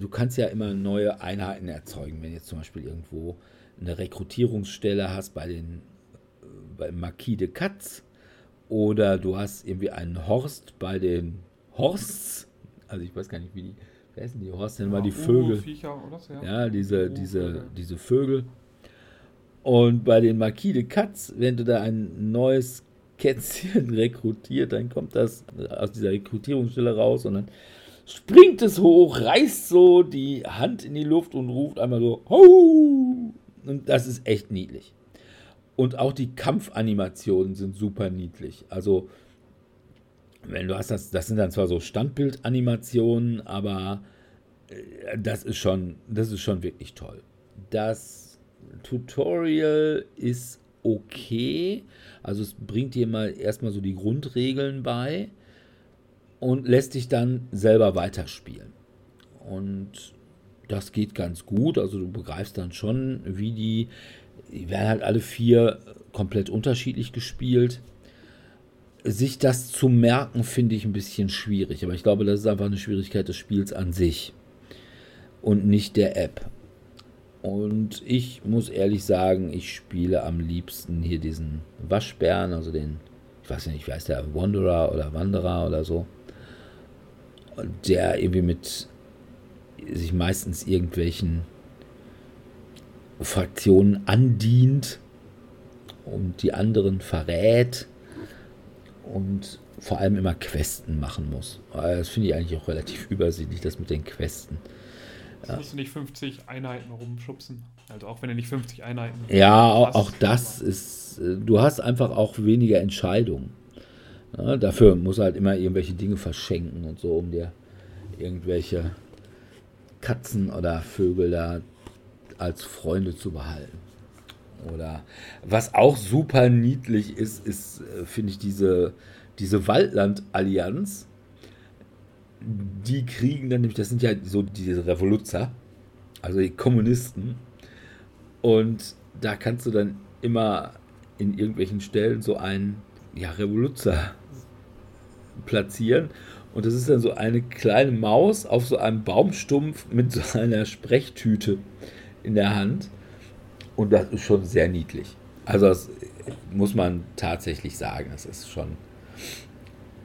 A: du kannst ja immer neue Einheiten erzeugen, wenn jetzt zum Beispiel irgendwo eine Rekrutierungsstelle hast bei den bei Marquis de Katz oder du hast irgendwie einen Horst bei den Horsts, also ich weiß gar nicht, wie die wer ist denn die Horst denn mal die Vögel?
D: So, ja.
A: ja, diese, diese, diese Vögel. Und bei den Marquis de Katz, wenn du da ein neues Kätzchen rekrutiert, dann kommt das aus dieser Rekrutierungsstelle raus und dann springt es hoch, reißt so die Hand in die Luft und ruft einmal so, Hau! Und das ist echt niedlich. Und auch die Kampfanimationen sind super niedlich. Also, wenn du hast das, das sind dann zwar so Standbildanimationen, aber äh, das ist schon, das ist schon wirklich toll. Das Tutorial ist okay. Also es bringt dir mal erstmal so die Grundregeln bei und lässt dich dann selber weiterspielen. Und das geht ganz gut. Also du begreifst dann schon, wie die, die werden halt alle vier komplett unterschiedlich gespielt sich das zu merken, finde ich ein bisschen schwierig. Aber ich glaube, das ist einfach eine Schwierigkeit des Spiels an sich und nicht der App. Und ich muss ehrlich sagen, ich spiele am liebsten hier diesen Waschbären, also den, ich weiß nicht, wie heißt der, Wanderer oder Wanderer oder so. Der irgendwie mit sich meistens irgendwelchen Fraktionen andient und die anderen verrät und vor allem immer Questen machen muss. Das finde ich eigentlich auch relativ übersichtlich, das mit den Questen.
D: Ja. musst du nicht 50 Einheiten rumschubsen. Also auch wenn du nicht 50 Einheiten
A: Ja, auch, auch das ist, äh, du hast einfach auch weniger Entscheidungen. Ja, dafür muss halt immer irgendwelche Dinge verschenken und so, um dir irgendwelche Katzen oder Vögel da als Freunde zu behalten. Oder was auch super niedlich ist, ist, äh, finde ich, diese, diese Waldland-Allianz. Die kriegen dann nämlich, das sind ja so diese Revoluzer, also die Kommunisten. Und da kannst du dann immer in irgendwelchen Stellen so einen ja, Revoluzer platzieren. Und das ist dann so eine kleine Maus auf so einem Baumstumpf mit so einer Sprechtüte in der Hand. Und das ist schon sehr niedlich. Also das muss man tatsächlich sagen, es ist schon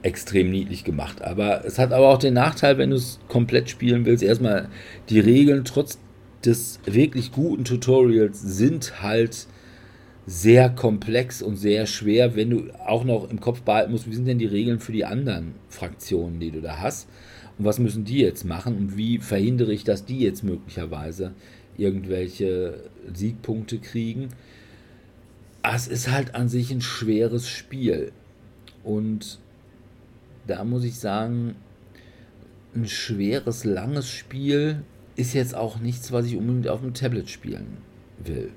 A: extrem niedlich gemacht. Aber es hat aber auch den Nachteil, wenn du es komplett spielen willst, erstmal die Regeln trotz des wirklich guten Tutorials sind halt sehr komplex und sehr schwer, wenn du auch noch im Kopf behalten musst, wie sind denn die Regeln für die anderen Fraktionen, die du da hast und was müssen die jetzt machen und wie verhindere ich, dass die jetzt möglicherweise irgendwelche Siegpunkte kriegen. Es ist halt an sich ein schweres Spiel und da muss ich sagen, ein schweres, langes Spiel ist jetzt auch nichts, was ich unbedingt auf dem Tablet spielen will.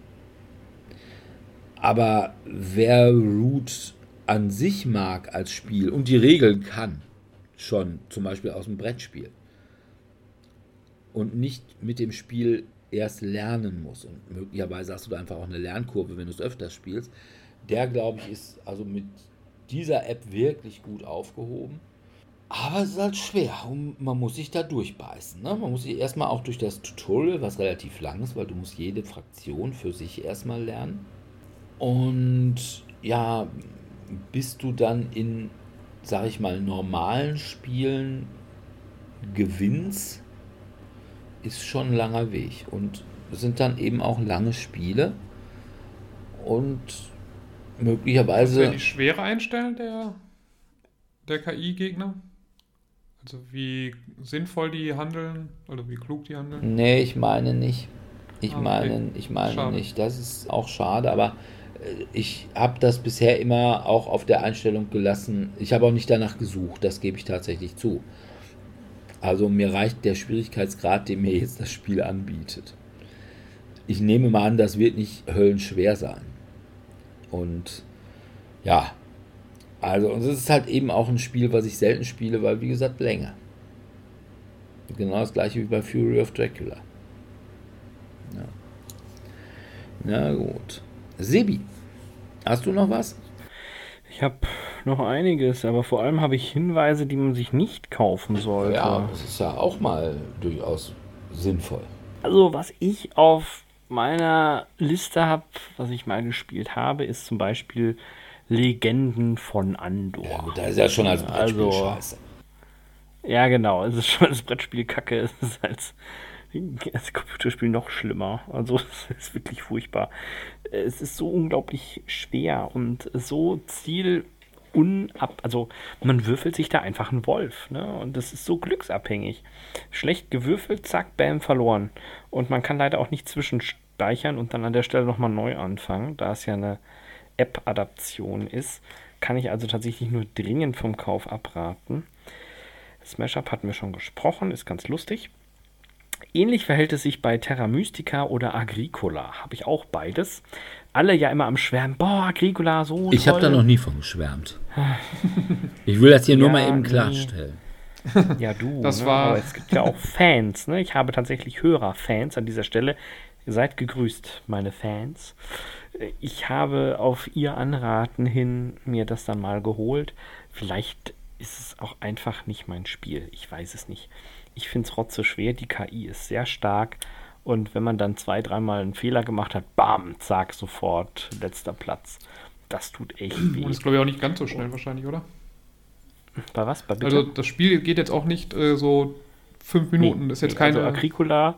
A: Aber wer Root an sich mag als Spiel und die Regeln kann, schon zum Beispiel aus dem Brettspiel und nicht mit dem Spiel erst lernen muss und möglicherweise hast du da einfach auch eine Lernkurve, wenn du es öfters spielst, der glaube ich ist also mit dieser App wirklich gut aufgehoben. Aber es ist halt schwer und man muss sich da durchbeißen. Ne? Man muss sich erstmal auch durch das Tutorial, was relativ lang ist, weil du musst jede Fraktion für sich erstmal lernen. Und ja, bis du dann in, sag ich mal, normalen Spielen gewinnst, ist schon ein langer Weg. Und sind dann eben auch lange Spiele. Und möglicherweise.
D: Kannst du die Schwere einstellen der, der KI-Gegner? Also wie sinnvoll die handeln oder wie klug die handeln?
A: Nee, ich meine nicht. Ich ah, okay. meine, ich meine schade. nicht. Das ist auch schade, aber äh, ich habe das bisher immer auch auf der Einstellung gelassen. Ich habe auch nicht danach gesucht, das gebe ich tatsächlich zu. Also mir reicht der Schwierigkeitsgrad, den mir jetzt das Spiel anbietet. Ich nehme mal an, das wird nicht höllenschwer sein. Und ja, also, und es ist halt eben auch ein Spiel, was ich selten spiele, weil, wie gesagt, Länge. Genau das gleiche wie bei Fury of Dracula. Ja. Na gut. Sebi, hast du noch was?
C: Ich habe noch einiges, aber vor allem habe ich Hinweise, die man sich nicht kaufen sollte.
A: Ja, das ist ja auch mal durchaus sinnvoll.
C: Also, was ich auf meiner Liste habe, was ich mal gespielt habe, ist zum Beispiel Legenden von Andor. Ja,
A: da ist ja schon als Brettspiel also, scheiße.
C: Ja, genau. Es ist schon als Brettspiel kacke. Es ist als, als Computerspiel noch schlimmer. Also, es ist wirklich furchtbar. Es ist so unglaublich schwer und so ziel unab, also man würfelt sich da einfach einen Wolf, ne? Und das ist so glücksabhängig. Schlecht gewürfelt, zack, bam, verloren. Und man kann leider auch nicht zwischenspeichern und dann an der Stelle nochmal neu anfangen, da es ja eine App-Adaption ist, kann ich also tatsächlich nur dringend vom Kauf abraten. Smash Up hatten wir schon gesprochen, ist ganz lustig. Ähnlich verhält es sich bei Terra Mystica oder Agricola. Habe ich auch beides. Alle ja immer am Schwärmen. Boah, Agricola, so.
A: Ich habe da noch nie von geschwärmt. ich will das hier ja, nur mal eben klarstellen.
C: Ja, du.
D: Das ne? war.
C: Aber es gibt ja auch Fans. Ne? Ich habe tatsächlich Hörerfans an dieser Stelle. Ihr seid gegrüßt, meine Fans ich habe auf ihr Anraten hin mir das dann mal geholt. Vielleicht ist es auch einfach nicht mein Spiel. Ich weiß es nicht. Ich finde es rotze schwer. Die KI ist sehr stark. Und wenn man dann zwei, dreimal einen Fehler gemacht hat, bam, zack, sofort letzter Platz. Das tut echt weh.
D: Und ist, glaube ich, auch nicht ganz so schnell wahrscheinlich, oder?
C: Bei was? Bei
D: also das Spiel geht jetzt auch nicht äh, so fünf Minuten. Nee, das ist jetzt nee, keine.
C: Also Agricola,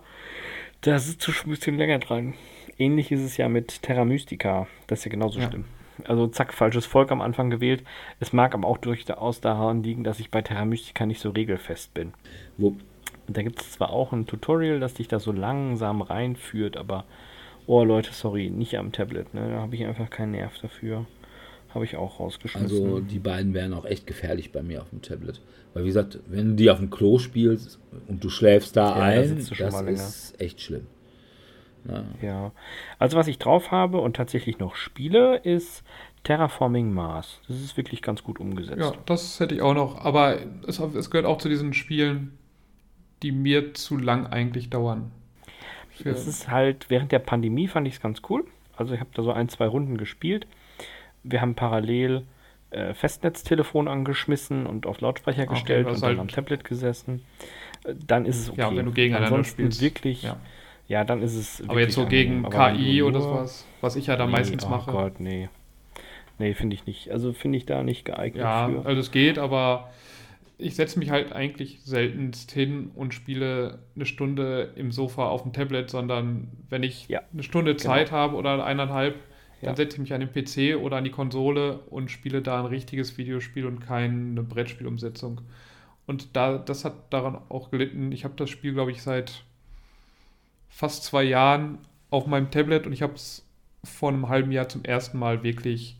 C: da sitzt du schon ein bisschen länger dran ähnlich ist es ja mit Terra Mystica. Das ist ja genauso ja. schlimm. Also zack, falsches Volk am Anfang gewählt. Es mag aber auch durchaus daran liegen, dass ich bei Terra Mystica nicht so regelfest bin. Wo? Da gibt es zwar auch ein Tutorial, das dich da so langsam reinführt, aber oh Leute, sorry, nicht am Tablet. Ne? Da habe ich einfach keinen Nerv dafür. Habe ich auch rausgeschmissen.
A: Also die beiden wären auch echt gefährlich bei mir auf dem Tablet. Weil wie gesagt, wenn du die auf dem Klo spielst und du schläfst da ja, ein, da das ist echt schlimm.
C: Ja. ja. Also was ich drauf habe und tatsächlich noch spiele, ist Terraforming Mars. Das ist wirklich ganz gut umgesetzt.
D: Ja, das hätte ich auch noch. Aber es, es gehört auch zu diesen Spielen, die mir zu lang eigentlich dauern.
C: Es ist halt, während der Pandemie fand ich es ganz cool. Also ich habe da so ein, zwei Runden gespielt. Wir haben parallel äh, Festnetztelefon angeschmissen und auf Lautsprecher okay, gestellt und dann halt am Tablet gesessen. Äh, dann ist es okay.
D: Ja, wenn du gegeneinander
C: Ansonsten
D: spielst.
C: wirklich... Ja Ja, dann ist es.
D: Aber jetzt so gegen KI oder sowas, was ich ja da
C: nee,
D: meistens
C: oh
D: mache.
C: Gott, nee. Nee, finde ich nicht. Also finde ich da nicht geeignet
D: Ja,
C: für.
D: also es geht, aber ich setze mich halt eigentlich seltenst hin und spiele eine Stunde im Sofa auf dem Tablet, sondern wenn ich
C: Ja,
D: eine Stunde Zeit habe oder eineinhalb, dann
C: Ja.
D: setze ich mich an den PC oder an die Konsole und spiele da ein richtiges Videospiel und keine Brettspielumsetzung. Und da, das hat daran auch gelitten. Ich habe das Spiel, glaube ich, seit fast zwei Jahren auf meinem Tablet und ich habe es vor einem halben Jahr zum ersten Mal wirklich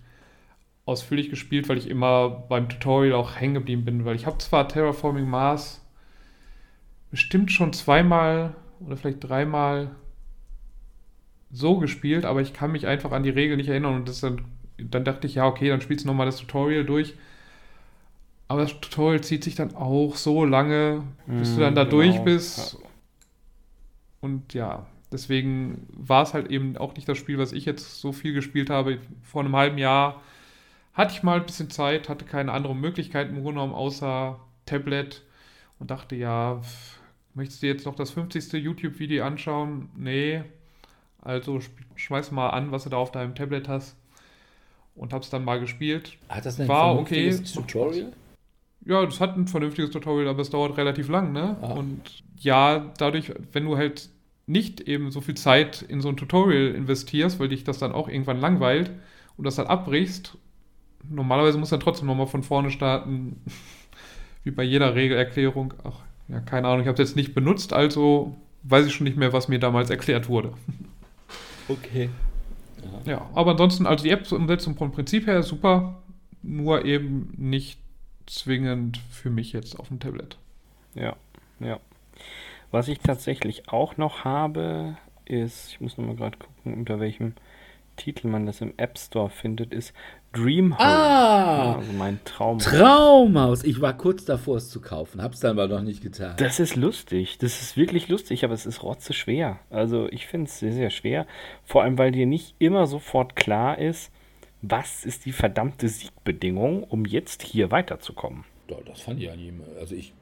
D: ausführlich gespielt, weil ich immer beim Tutorial auch hängen geblieben bin, weil ich habe zwar Terraforming Mars bestimmt schon zweimal oder vielleicht dreimal so gespielt, aber ich kann mich einfach an die Regeln nicht erinnern und dann, dann dachte ich, ja, okay, dann spielst du nochmal das Tutorial durch. Aber das Tutorial zieht sich dann auch so lange, bis du dann da
C: Mm,
D: durch
C: genau.
D: bist. Und ja, deswegen war es halt eben auch nicht das Spiel, was ich jetzt so viel gespielt habe. Vor einem halben Jahr hatte ich mal ein bisschen Zeit, hatte keine anderen Möglichkeiten im Grunde genommen außer Tablet und dachte, ja, möchtest du jetzt noch das 50. YouTube-Video anschauen? Nee. Also schmeiß mal an, was du da auf deinem Tablet hast. Und hab's dann mal gespielt.
A: Hat das ein
D: War
A: vernünftiges
D: okay.
A: Tutorial?
D: Ja, das hat ein vernünftiges Tutorial, aber es dauert relativ lang, ne?
A: Ah.
D: Und ja, dadurch, wenn du halt nicht eben so viel Zeit in so ein Tutorial investierst, weil dich das dann auch irgendwann langweilt und das dann abbrichst, normalerweise musst du dann trotzdem nochmal von vorne starten, wie bei jeder Regelerklärung. Ach, ja, keine Ahnung, ich habe es jetzt nicht benutzt, also weiß ich schon nicht mehr, was mir damals erklärt wurde.
A: Okay.
D: Ja, aber ansonsten, also die App-Umsetzung vom Prinzip her ist super, nur eben nicht zwingend für mich jetzt auf dem Tablet.
C: Ja, ja. Was ich tatsächlich auch noch habe, ist, ich muss nochmal gerade gucken, unter welchem Titel man das im App Store findet, ist Dreamhost.
A: Ah!
C: Also mein Traum.
A: Traumhaus. Ich war kurz davor, es zu kaufen. Hab's dann aber noch nicht getan.
C: Das ist lustig. Das ist wirklich lustig, aber es ist rotze schwer. Also ich finde es sehr, sehr schwer. Vor allem, weil dir nicht immer sofort klar ist, was ist die verdammte Siegbedingung, um jetzt hier weiterzukommen.
A: Doch, das fand ich eigentlich immer. Also ich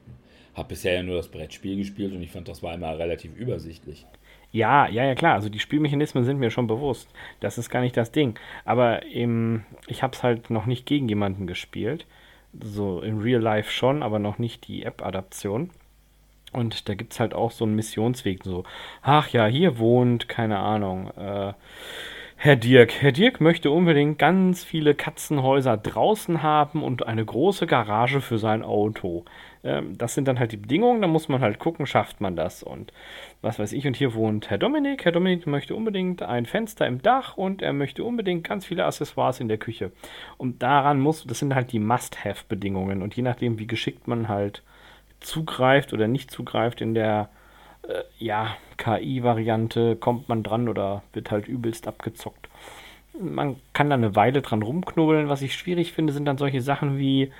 A: habe bisher ja nur das Brettspiel gespielt und ich fand, das war immer relativ übersichtlich.
C: Ja, ja, ja, klar. Also die Spielmechanismen sind mir schon bewusst. Das ist gar nicht das Ding. Aber im, ich habe es halt noch nicht gegen jemanden gespielt. So in Real Life schon, aber noch nicht die App-Adaption. Und da gibt es halt auch so einen Missionsweg. So, ach ja, hier wohnt, keine Ahnung, äh, Herr Dirk. Herr Dirk möchte unbedingt ganz viele Katzenhäuser draußen haben und eine große Garage für sein Auto. Ähm, das sind dann halt die Bedingungen, da muss man halt gucken, schafft man das und was weiß ich. Und hier wohnt Herr Dominik. Herr Dominik möchte unbedingt ein Fenster im Dach und er möchte unbedingt ganz viele Accessoires in der Küche. Und daran muss, das sind halt die Must-Have-Bedingungen. Und je nachdem, wie geschickt man halt zugreift oder nicht zugreift in der äh, ja, KI-Variante, kommt man dran oder wird halt übelst abgezockt. Man kann da eine Weile dran rumknubbeln. Was ich schwierig finde, sind dann solche Sachen wie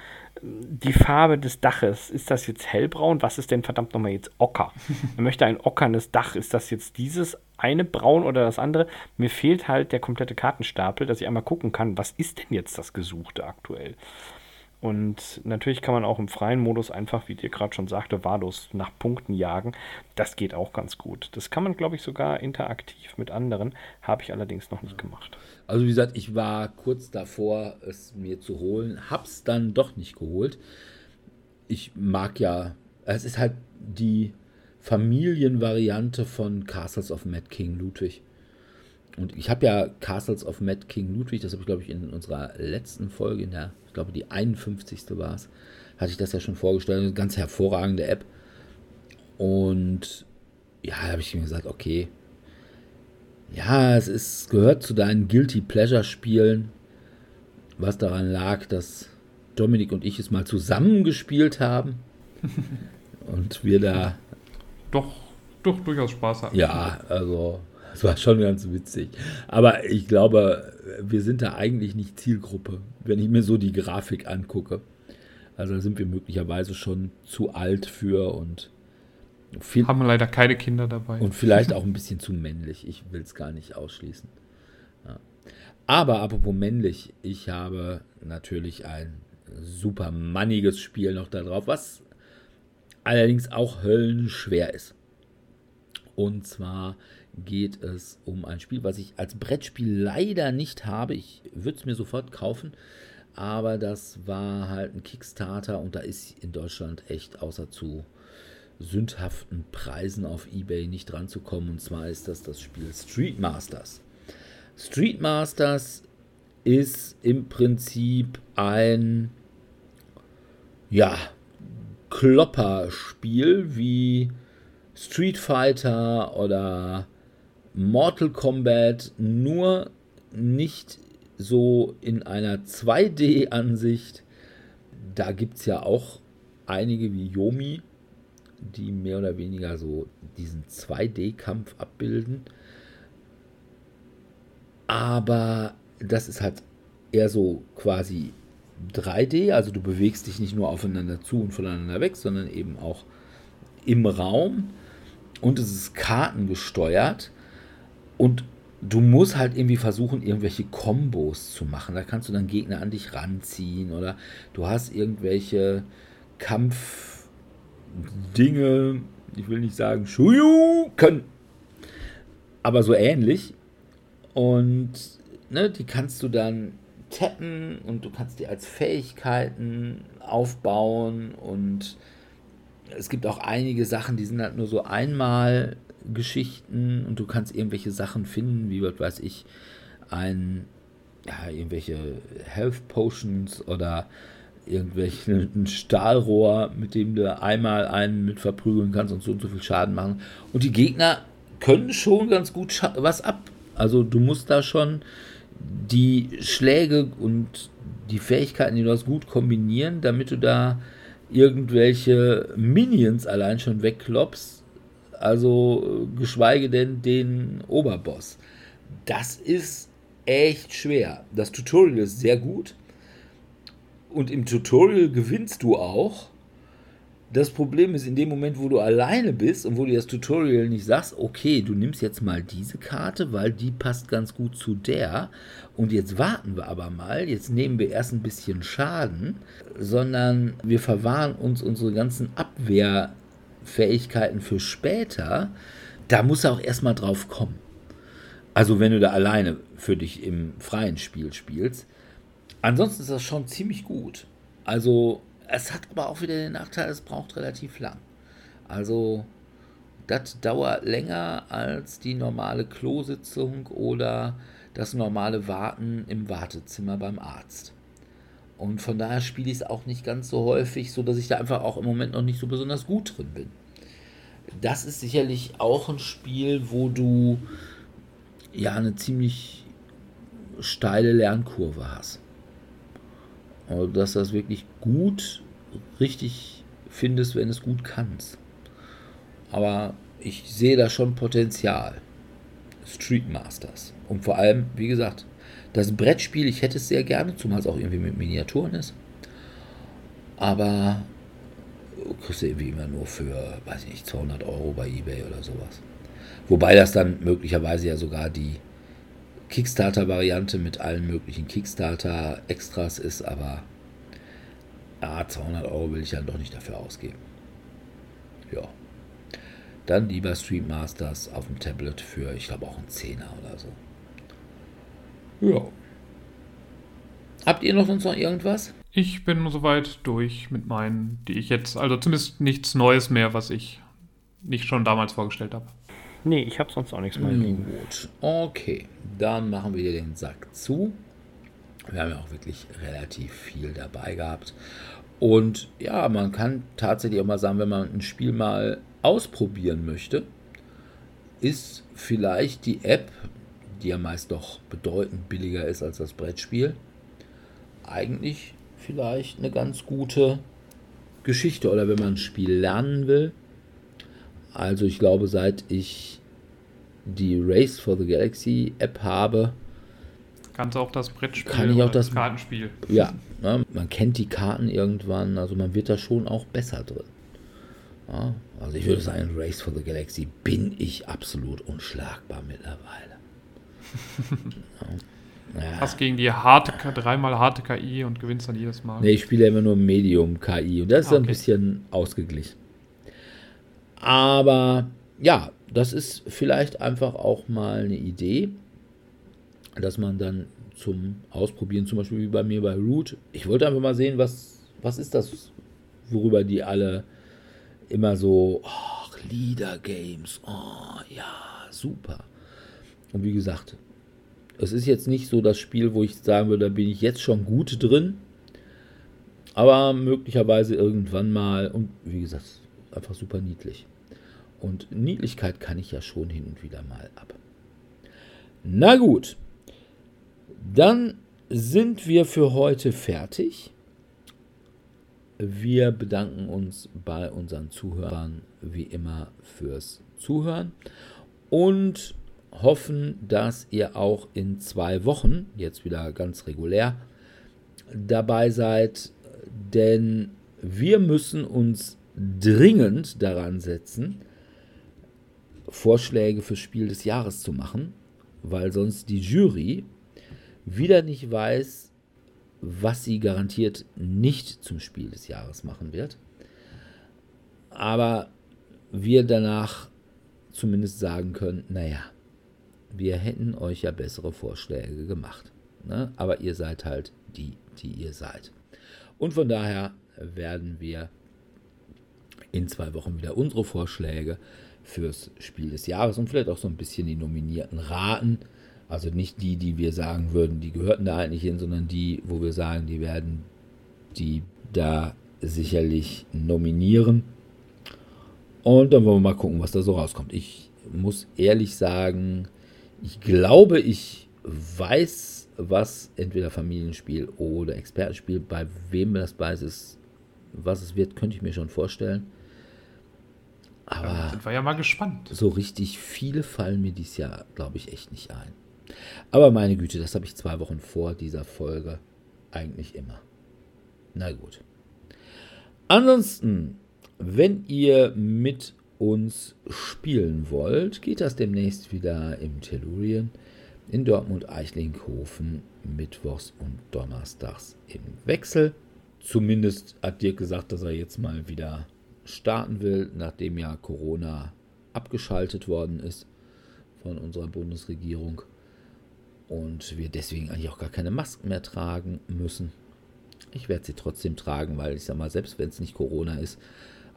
C: die Farbe des Daches. Ist das jetzt hellbraun? Was ist denn verdammt nochmal jetzt Ocker? Man möchte ein ockernes Dach. Ist das jetzt dieses eine Braun oder das andere? Mir fehlt halt der komplette Kartenstapel, dass ich einmal gucken kann, was ist denn jetzt das Gesuchte aktuell? Und natürlich kann man auch im freien Modus einfach, wie dir gerade schon sagte, wahllos nach Punkten jagen. Das geht auch ganz gut. Das kann man, glaube ich, sogar interaktiv mit anderen. Habe ich allerdings noch nicht gemacht.
A: Also wie gesagt, ich war kurz davor, es mir zu holen, hab's dann doch nicht geholt. Ich mag ja, es ist halt die Familienvariante von Castles of Mad King Ludwig. Und ich habe ja Castles of Mad King Ludwig, das habe ich glaube ich in unserer letzten Folge, in der, ich glaube die 51. war es, hatte ich das ja schon vorgestellt. Eine ganz hervorragende App. Und ja, da habe ich mir gesagt, okay, ja, es ist, gehört zu deinen Guilty Pleasure Spielen, was daran lag, dass Dominik und ich es mal zusammen gespielt haben und wir da,
D: Doch, doch durchaus Spaß hatten.
A: ja, also es war schon ganz witzig. Aber ich glaube, wir sind da eigentlich nicht Zielgruppe, wenn ich mir so die Grafik angucke. Also da sind wir möglicherweise schon zu alt für und viel,
D: Haben leider keine Kinder dabei.
A: Und vielleicht auch ein bisschen zu männlich. Ich will es gar nicht ausschließen. Ja. Aber apropos männlich, ich habe natürlich ein super manniges Spiel noch da drauf, was allerdings auch höllenschwer ist. Und zwar geht es um ein Spiel, was ich als Brettspiel leider nicht habe. Ich würde es mir sofort kaufen, aber das war halt ein Kickstarter und da ist in Deutschland echt außer zu sündhaften Preisen auf eBay nicht dran zu kommen. Und zwar ist das das Spiel Street Masters. Street Masters ist im Prinzip ein ja, Klopperspiel wie Street Fighter oder Mortal Kombat, nur nicht so in einer 2D-Ansicht. Da gibt es ja auch einige wie Yomi, die mehr oder weniger so diesen 2D-Kampf abbilden. Aber das ist halt eher so quasi 3D, also du bewegst dich nicht nur aufeinander zu und voneinander weg, sondern eben auch im Raum und es ist kartengesteuert und du musst halt irgendwie versuchen, irgendwelche Kombos zu machen. Da kannst du dann Gegner an dich ranziehen oder du hast irgendwelche Kampfdinge, ich will nicht sagen Shuyu können, aber so ähnlich. Und ne, die kannst du dann tappen und du kannst die als Fähigkeiten aufbauen und es gibt auch einige Sachen, die sind halt nur so einmal Geschichten und du kannst irgendwelche Sachen finden, wie was weiß ich, ein, ja, irgendwelche Health Potions oder irgendwelche ein Stahlrohr, mit dem du einmal einen mit verprügeln kannst und so und so viel Schaden machen. Und die Gegner können schon ganz gut was ab. Also du musst da schon die Schläge und die Fähigkeiten, die du hast, gut kombinieren, damit du da irgendwelche Minions allein schon wegkloppst. Also geschweige denn den Oberboss. Das ist echt schwer. Das Tutorial ist sehr gut. Und im Tutorial gewinnst du auch. Das Problem ist, in dem Moment, wo du alleine bist und wo du das Tutorial nicht sagst, okay, du nimmst jetzt mal diese Karte, weil die passt ganz gut zu der. Und jetzt warten wir aber mal, jetzt nehmen wir erst ein bisschen Schaden, sondern wir verwahren uns unsere ganzen Abwehrfähigkeiten für später. Da muss er auch erstmal drauf kommen. Also wenn du da alleine für dich im freien Spiel spielst. Ansonsten ist das schon ziemlich gut. Also es hat aber auch wieder den Nachteil, es braucht relativ lang. Also, das dauert länger als die normale Klositzung oder das normale Warten im Wartezimmer beim Arzt. Und von daher spiele ich es auch nicht ganz so häufig, so dass ich da einfach auch im Moment noch nicht so besonders gut drin bin. Das ist sicherlich auch ein Spiel, wo du ja eine ziemlich steile Lernkurve hast. Also, dass das wirklich gut, richtig findest, wenn es gut kannst. Aber ich sehe da schon Potenzial. Street Masters. Und vor allem, wie gesagt, das Brettspiel, ich hätte es sehr gerne, zumal es auch irgendwie mit Miniaturen ist. Aber kriegst du irgendwie immer nur für, weiß ich nicht, 200 Euro bei Ebay oder sowas. Wobei das dann möglicherweise ja sogar die Kickstarter-Variante mit allen möglichen Kickstarter-Extras ist, aber ah, 200 Euro will ich dann doch nicht dafür ausgeben. Ja. Dann lieber Stream Masters auf dem Tablet für, ich glaube, auch einen Zehner oder so. Ja. Habt ihr noch sonst noch irgendwas?
D: Ich bin soweit durch mit meinen, die ich jetzt, also zumindest nichts Neues mehr, was ich nicht schon damals vorgestellt habe.
C: Nee, ich habe sonst auch nichts mehr.
A: Gut, okay. Dann machen wir den Sack zu. Wir haben ja auch wirklich relativ viel dabei gehabt. Und ja, man kann tatsächlich auch mal sagen, wenn man ein Spiel mal ausprobieren möchte, ist vielleicht die App, die ja meist doch bedeutend billiger ist als das Brettspiel, eigentlich vielleicht eine ganz gute Geschichte. Oder wenn man ein Spiel lernen will, also ich glaube, seit ich die Race for the Galaxy App habe,
D: Kannst auch das Brettspiel
A: kann ich auch das
D: Kartenspiel.
A: Ja, ne, man kennt die Karten irgendwann, also man wird da schon auch besser drin. Ja, also ich würde sagen, Race for the Galaxy bin ich absolut unschlagbar mittlerweile.
D: ja. Hast gegen die harte, dreimal harte KI und gewinnst dann jedes Mal.
A: Nee, ich spiele immer nur Medium KI und das ist ah, okay. ein bisschen ausgeglichen. Aber ja, das ist vielleicht einfach auch mal eine Idee, dass man dann zum Ausprobieren, zum Beispiel wie bei mir bei Root, ich wollte einfach mal sehen, was, was ist das, worüber die alle immer so, ach, Leader Games, oh ja, super. Und wie gesagt, es ist jetzt nicht so das Spiel, wo ich sagen würde, da bin ich jetzt schon gut drin, aber möglicherweise irgendwann mal und wie gesagt, einfach super niedlich. Und Niedlichkeit kann ich ja schon hin und wieder mal ab. Na gut, dann sind wir für heute fertig. Wir bedanken uns bei unseren Zuhörern wie immer fürs Zuhören und hoffen, dass ihr auch in zwei Wochen, jetzt wieder ganz regulär, dabei seid, denn wir müssen uns dringend daran setzen, Vorschläge fürs Spiel des Jahres zu machen, weil sonst die Jury wieder nicht weiß, was sie garantiert nicht zum Spiel des Jahres machen wird. Aber wir danach zumindest sagen können, naja, wir hätten euch ja bessere Vorschläge gemacht. Ne? Aber ihr seid halt die, die ihr seid. Und von daher werden wir in zwei Wochen wieder unsere Vorschläge fürs Spiel des Jahres und vielleicht auch so ein bisschen die Nominierten raten. Also nicht die, die wir sagen würden, die gehörten da eigentlich hin, sondern die, wo wir sagen, die werden die da sicherlich nominieren. Und dann wollen wir mal gucken, was da so rauskommt. Ich muss ehrlich sagen, ich glaube, ich weiß, was entweder Familienspiel oder Expertenspiel, bei wem das weiß ist, was es wird, könnte ich mir schon vorstellen. Aber
D: Ja, sind wir ja mal gespannt.
A: so richtig viele fallen mir dieses Jahr, glaube ich, echt nicht ein. Aber meine Güte, das habe ich zwei Wochen vor dieser Folge eigentlich immer. Na gut. Ansonsten, wenn ihr mit uns spielen wollt, geht das demnächst wieder im Tellurien in Dortmund-Eichlinghofen mittwochs und donnerstags im Wechsel. Zumindest hat Dirk gesagt, dass er jetzt mal wieder starten will, nachdem ja Corona abgeschaltet worden ist von unserer Bundesregierung und wir deswegen eigentlich auch gar keine Masken mehr tragen müssen. Ich werde sie trotzdem tragen, weil ich sag mal, selbst wenn es nicht Corona ist,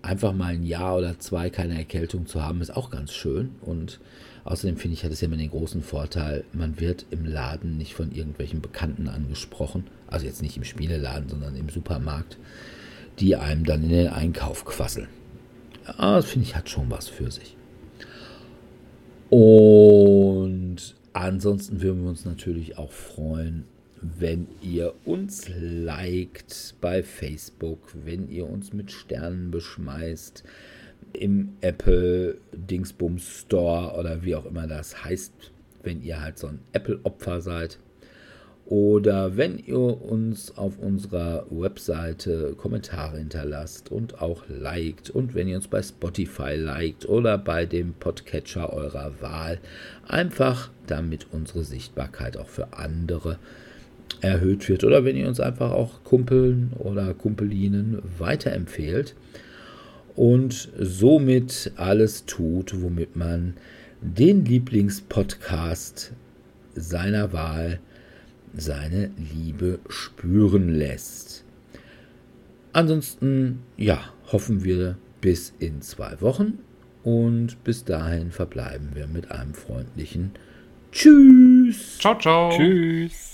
A: einfach mal ein Jahr oder zwei keine Erkältung zu haben, ist auch ganz schön. Und außerdem finde ich, hat es ja immer den großen Vorteil, man wird im Laden nicht von irgendwelchen Bekannten angesprochen. Also jetzt nicht im Spieleladen, sondern im Supermarkt, die einem dann in den Einkauf quasseln. Ja, das finde ich hat schon was für sich. Und ansonsten würden wir uns natürlich auch freuen, wenn ihr uns liked bei Facebook, wenn ihr uns mit Sternen beschmeißt im Apple Dingsbums Store oder wie auch immer das heißt, wenn ihr halt so ein Apple-Opfer seid. Oder wenn ihr uns auf unserer Webseite Kommentare hinterlasst und auch liked und wenn ihr uns bei Spotify liked oder bei dem Podcatcher eurer Wahl, einfach damit unsere Sichtbarkeit auch für andere erhöht wird oder wenn ihr uns einfach auch Kumpeln oder Kumpelinen weiterempfehlt und somit alles tut, womit man den Lieblingspodcast seiner Wahl seine Liebe spüren lässt. Ansonsten, ja, hoffen wir bis in zwei Wochen und bis dahin verbleiben wir mit einem freundlichen Tschüss.
D: Ciao, ciao.
C: Tschüss.